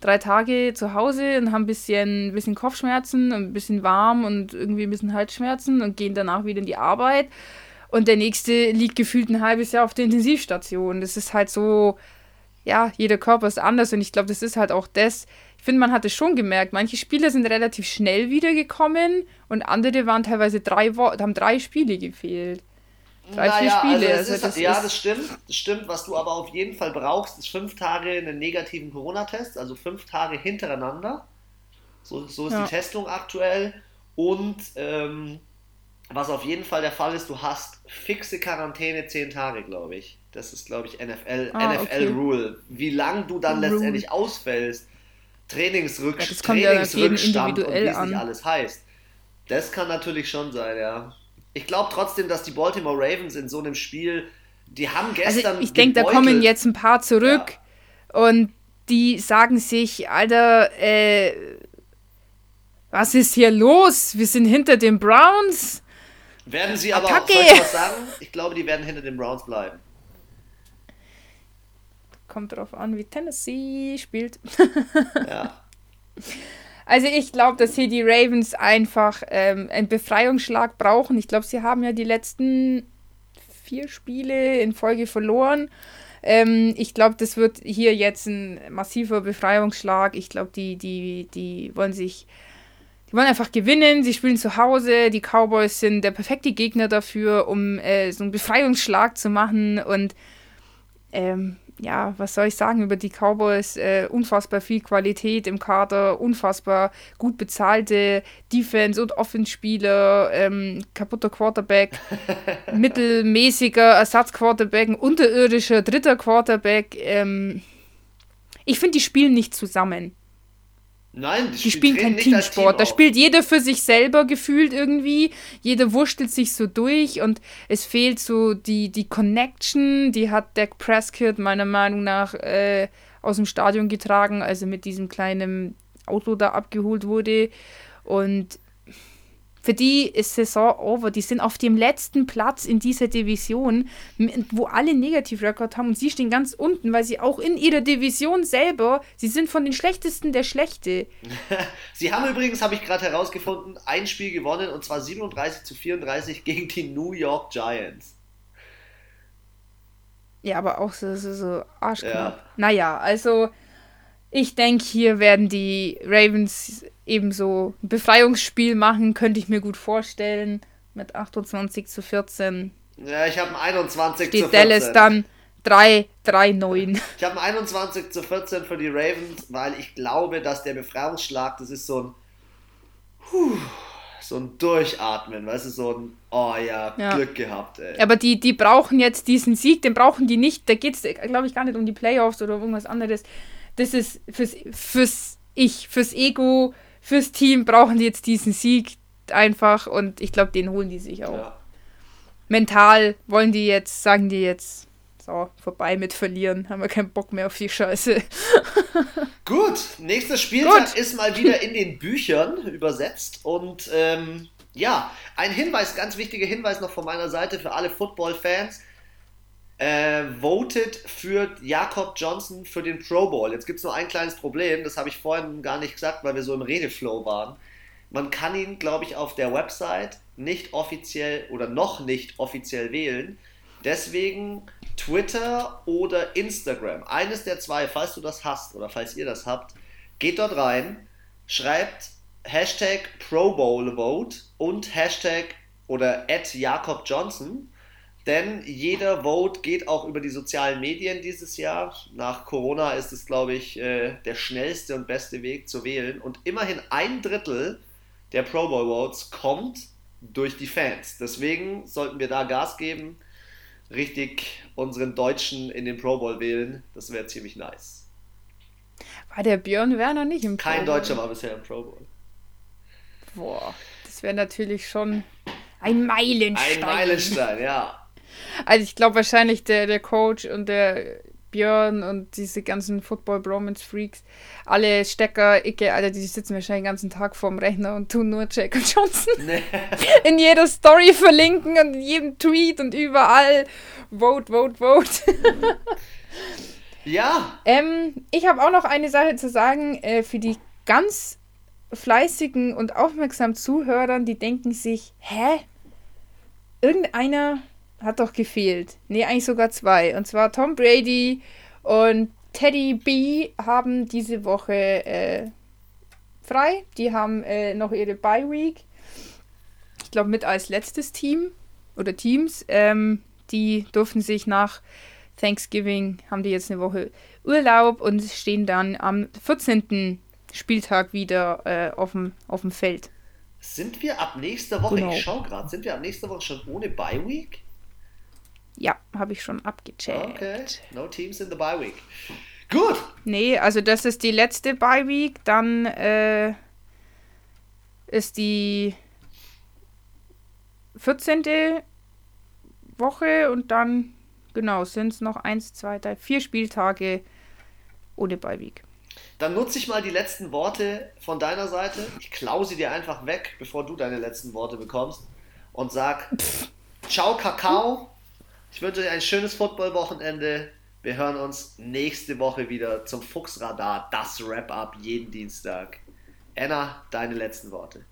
drei Tage zu Hause und haben ein bisschen, bisschen Kopfschmerzen, ein bisschen warm und irgendwie ein bisschen Halsschmerzen und gehen danach wieder in die Arbeit. Und der nächste liegt gefühlt ein halbes Jahr auf der Intensivstation. Das ist halt so, ja, jeder Körper ist anders und ich glaube, das ist halt auch das. Ich finde, man hat es schon gemerkt. Manche Spieler sind relativ schnell wiedergekommen und andere waren teilweise drei Wochen, haben drei Spiele gefehlt. Drei, naja, vier Spiele. Also das also ja, das stimmt. Das stimmt. Was du aber auf jeden Fall brauchst, ist fünf Tage einen negativen Corona-Test, also fünf Tage hintereinander. So, so ist ja. die Testung aktuell. Und ähm, was auf jeden Fall der Fall ist, du hast fixe Quarantäne zehn Tage, glaube ich. Das ist, glaube ich, NFL, ah, NFL okay. Rule. Wie lang du dann Rule. letztendlich ausfällst, Trainingsrückst ja, Trainingsrückstand ja und wie es nicht alles heißt. Das kann natürlich schon sein, ja ich glaube trotzdem, dass die Baltimore Ravens in so einem Spiel, die haben gestern. Also ich denke, da kommen jetzt ein paar zurück ja. und die sagen sich, Alter, äh, was ist hier los? Wir sind hinter den Browns. Werden sie aber auch, soll ich was sagen? Ich glaube, die werden hinter den Browns bleiben. Kommt drauf an, wie Tennessee spielt. ja. *laughs* Also ich glaube, dass hier die Ravens einfach ähm, einen Befreiungsschlag brauchen. Ich glaube, sie haben ja die letzten vier Spiele in Folge verloren. Ähm, ich glaube, das wird hier jetzt ein massiver Befreiungsschlag. Ich glaube, die, die, die wollen sich, die wollen einfach gewinnen. Sie spielen zu Hause. Die Cowboys sind der perfekte Gegner dafür, um äh, so einen Befreiungsschlag zu machen. Und ähm, ja, was soll ich sagen über die Cowboys? Äh, unfassbar viel Qualität im Kader, unfassbar gut bezahlte Defense- und Offense-Spieler, ähm, kaputter Quarterback, *laughs* mittelmäßiger Ersatzquarterback, ein unterirdischer dritter Quarterback. Ähm, ich finde, die spielen nicht zusammen. Nein, die, die spielen keinen Teamsport. Team da spielt jeder für sich selber gefühlt irgendwie. Jeder wurschtelt sich so durch und es fehlt so die, die Connection. Die hat Dak Prescott meiner Meinung nach äh, aus dem Stadion getragen, also mit diesem kleinen Auto da abgeholt wurde. Und Für die ist Saison over. Die sind auf dem letzten Platz in dieser Division, wo alle Negativrekord haben und sie stehen ganz unten, weil sie auch in ihrer Division selber, sie sind von den schlechtesten der Schlechte. *laughs* sie haben übrigens, habe ich gerade herausgefunden, ein Spiel gewonnen und zwar 37 zu 34 gegen die New York Giants. Ja, aber auch so, so, so arschknapp. Ja. Naja, also ich denke, hier werden die Ravens ebenso ein Befreiungsspiel machen, könnte ich mir gut vorstellen. Mit 28 zu 14. Ja, ich habe ein 21 Steht zu 14. Dallas dann 3, 3, 9. Ich habe ein 21 zu 14 für die Ravens, weil ich glaube, dass der Befreiungsschlag, das ist so ein. Puh, so ein Durchatmen, weißt du, so ein, oh ja, ja. Glück gehabt, ey. Aber die, die brauchen jetzt diesen Sieg, den brauchen die nicht. Da geht es, glaube ich, gar nicht um die Playoffs oder irgendwas anderes. Das ist fürs, fürs Ich, fürs Ego, fürs Team brauchen die jetzt diesen Sieg einfach und ich glaube, den holen die sich auch. Ja. Mental wollen die jetzt, sagen die jetzt, so, vorbei mit verlieren, haben wir keinen Bock mehr auf die Scheiße. *laughs* Gut, nächstes Spieltag Gut. ist mal wieder in den Büchern übersetzt und ähm, ja, ein Hinweis, ganz wichtiger Hinweis noch von meiner Seite für alle Football-Fans. Äh, votet für Jakob Johnson für den Pro Bowl. Jetzt gibt es nur ein kleines Problem, das habe ich vorhin gar nicht gesagt, weil wir so im Redeflow waren. Man kann ihn, glaube ich, auf der Website nicht offiziell oder noch nicht offiziell wählen. Deswegen Twitter oder Instagram. Eines der zwei, falls du das hast oder falls ihr das habt, geht dort rein, schreibt Hashtag Pro Bowl Vote und Hashtag oder at Jakob Johnson denn jeder Vote geht auch über die sozialen Medien dieses Jahr. Nach Corona ist es, glaube ich, äh, der schnellste und beste Weg zu wählen. Und immerhin ein Drittel der Pro Bowl Votes kommt durch die Fans. Deswegen sollten wir da Gas geben, richtig unseren Deutschen in den Pro Bowl wählen. Das wäre ziemlich nice. War der Björn Werner nicht im Pro Bowl? Kein Deutscher war bisher im Pro Bowl. Boah, das wäre natürlich schon ein Meilenstein. Ein Meilenstein, ja. Also ich glaube wahrscheinlich der, der Coach und der Björn und diese ganzen Football Bromance Freaks, alle Stecker, Icke, Alter, die sitzen wahrscheinlich den ganzen Tag vorm Rechner und tun nur Jacob Johnson *laughs* nee. *laughs* in jeder Story verlinken und in jedem Tweet und überall Vote, Vote, Vote. ja. *laughs* Ähm, ich habe auch noch eine Sache zu sagen äh, für die ganz fleißigen und aufmerksamen Zuhörern, die denken sich, hä? Irgendeiner hat doch gefehlt. Nee, eigentlich sogar zwei. Und zwar Tom Brady und Teddy B haben diese Woche äh, frei. Die haben äh, noch ihre Bye Week. Ich glaube, mit als letztes Team oder Teams. Ähm, die durften sich nach Thanksgiving, haben die jetzt eine Woche Urlaub und stehen dann am 14. Spieltag wieder äh, auf dem Feld. Sind wir ab nächster Woche, genau. ich schau gerade, sind wir ab nächster Woche schon ohne Bye Week? Ja, habe ich schon abgecheckt. Okay, no teams in the bye week. Gut. Nee, also das ist die letzte bye week. Dann äh, ist die 14. Woche und dann, genau, sind es noch eins, zwei, drei, vier Spieltage ohne bye week. Dann nutze ich mal die letzten Worte von deiner Seite. Ich klaue sie dir einfach weg, bevor du deine letzten Worte bekommst. Und sag: Pff. Ciao, Kakao. Ich wünsche euch ein schönes Football-Wochenende. Wir hören uns nächste Woche wieder zum Fuchsradar, das Wrap-Up jeden Dienstag. Anna, deine letzten Worte.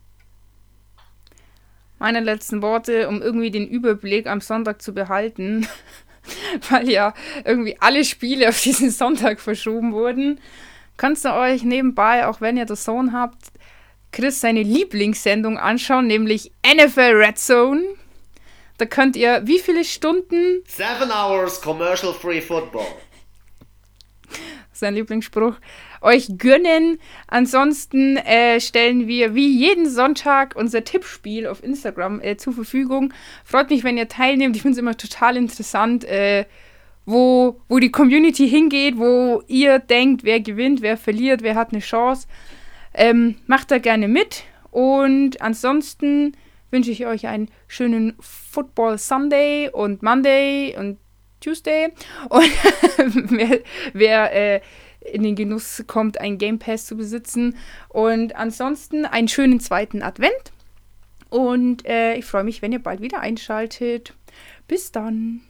Meine letzten Worte, um irgendwie den Überblick am Sonntag zu behalten, *laughs* weil ja irgendwie alle Spiele auf diesen Sonntag verschoben wurden. Kannst du euch nebenbei, auch wenn ihr das Sohn habt, Chris seine Lieblingssendung anschauen, nämlich NFL Red Zone. Da könnt ihr wie viele Stunden? Seven hours commercial free football. Sein Lieblingsspruch. Euch gönnen. Ansonsten äh, stellen wir wie jeden Sonntag unser Tippspiel auf Instagram äh, zur Verfügung. Freut mich, wenn ihr teilnehmt. Ich finde es immer total interessant, äh, wo, wo die Community hingeht, wo ihr denkt, wer gewinnt, wer verliert, wer hat eine Chance. Ähm, macht da gerne mit. Und ansonsten wünsche ich euch einen schönen Football Sunday und Monday und Tuesday. Und *laughs* wer, wer äh, in den Genuss kommt, einen Game Pass zu besitzen. Und ansonsten einen schönen zweiten Advent. Und äh, ich freue mich, wenn ihr bald wieder einschaltet. Bis dann.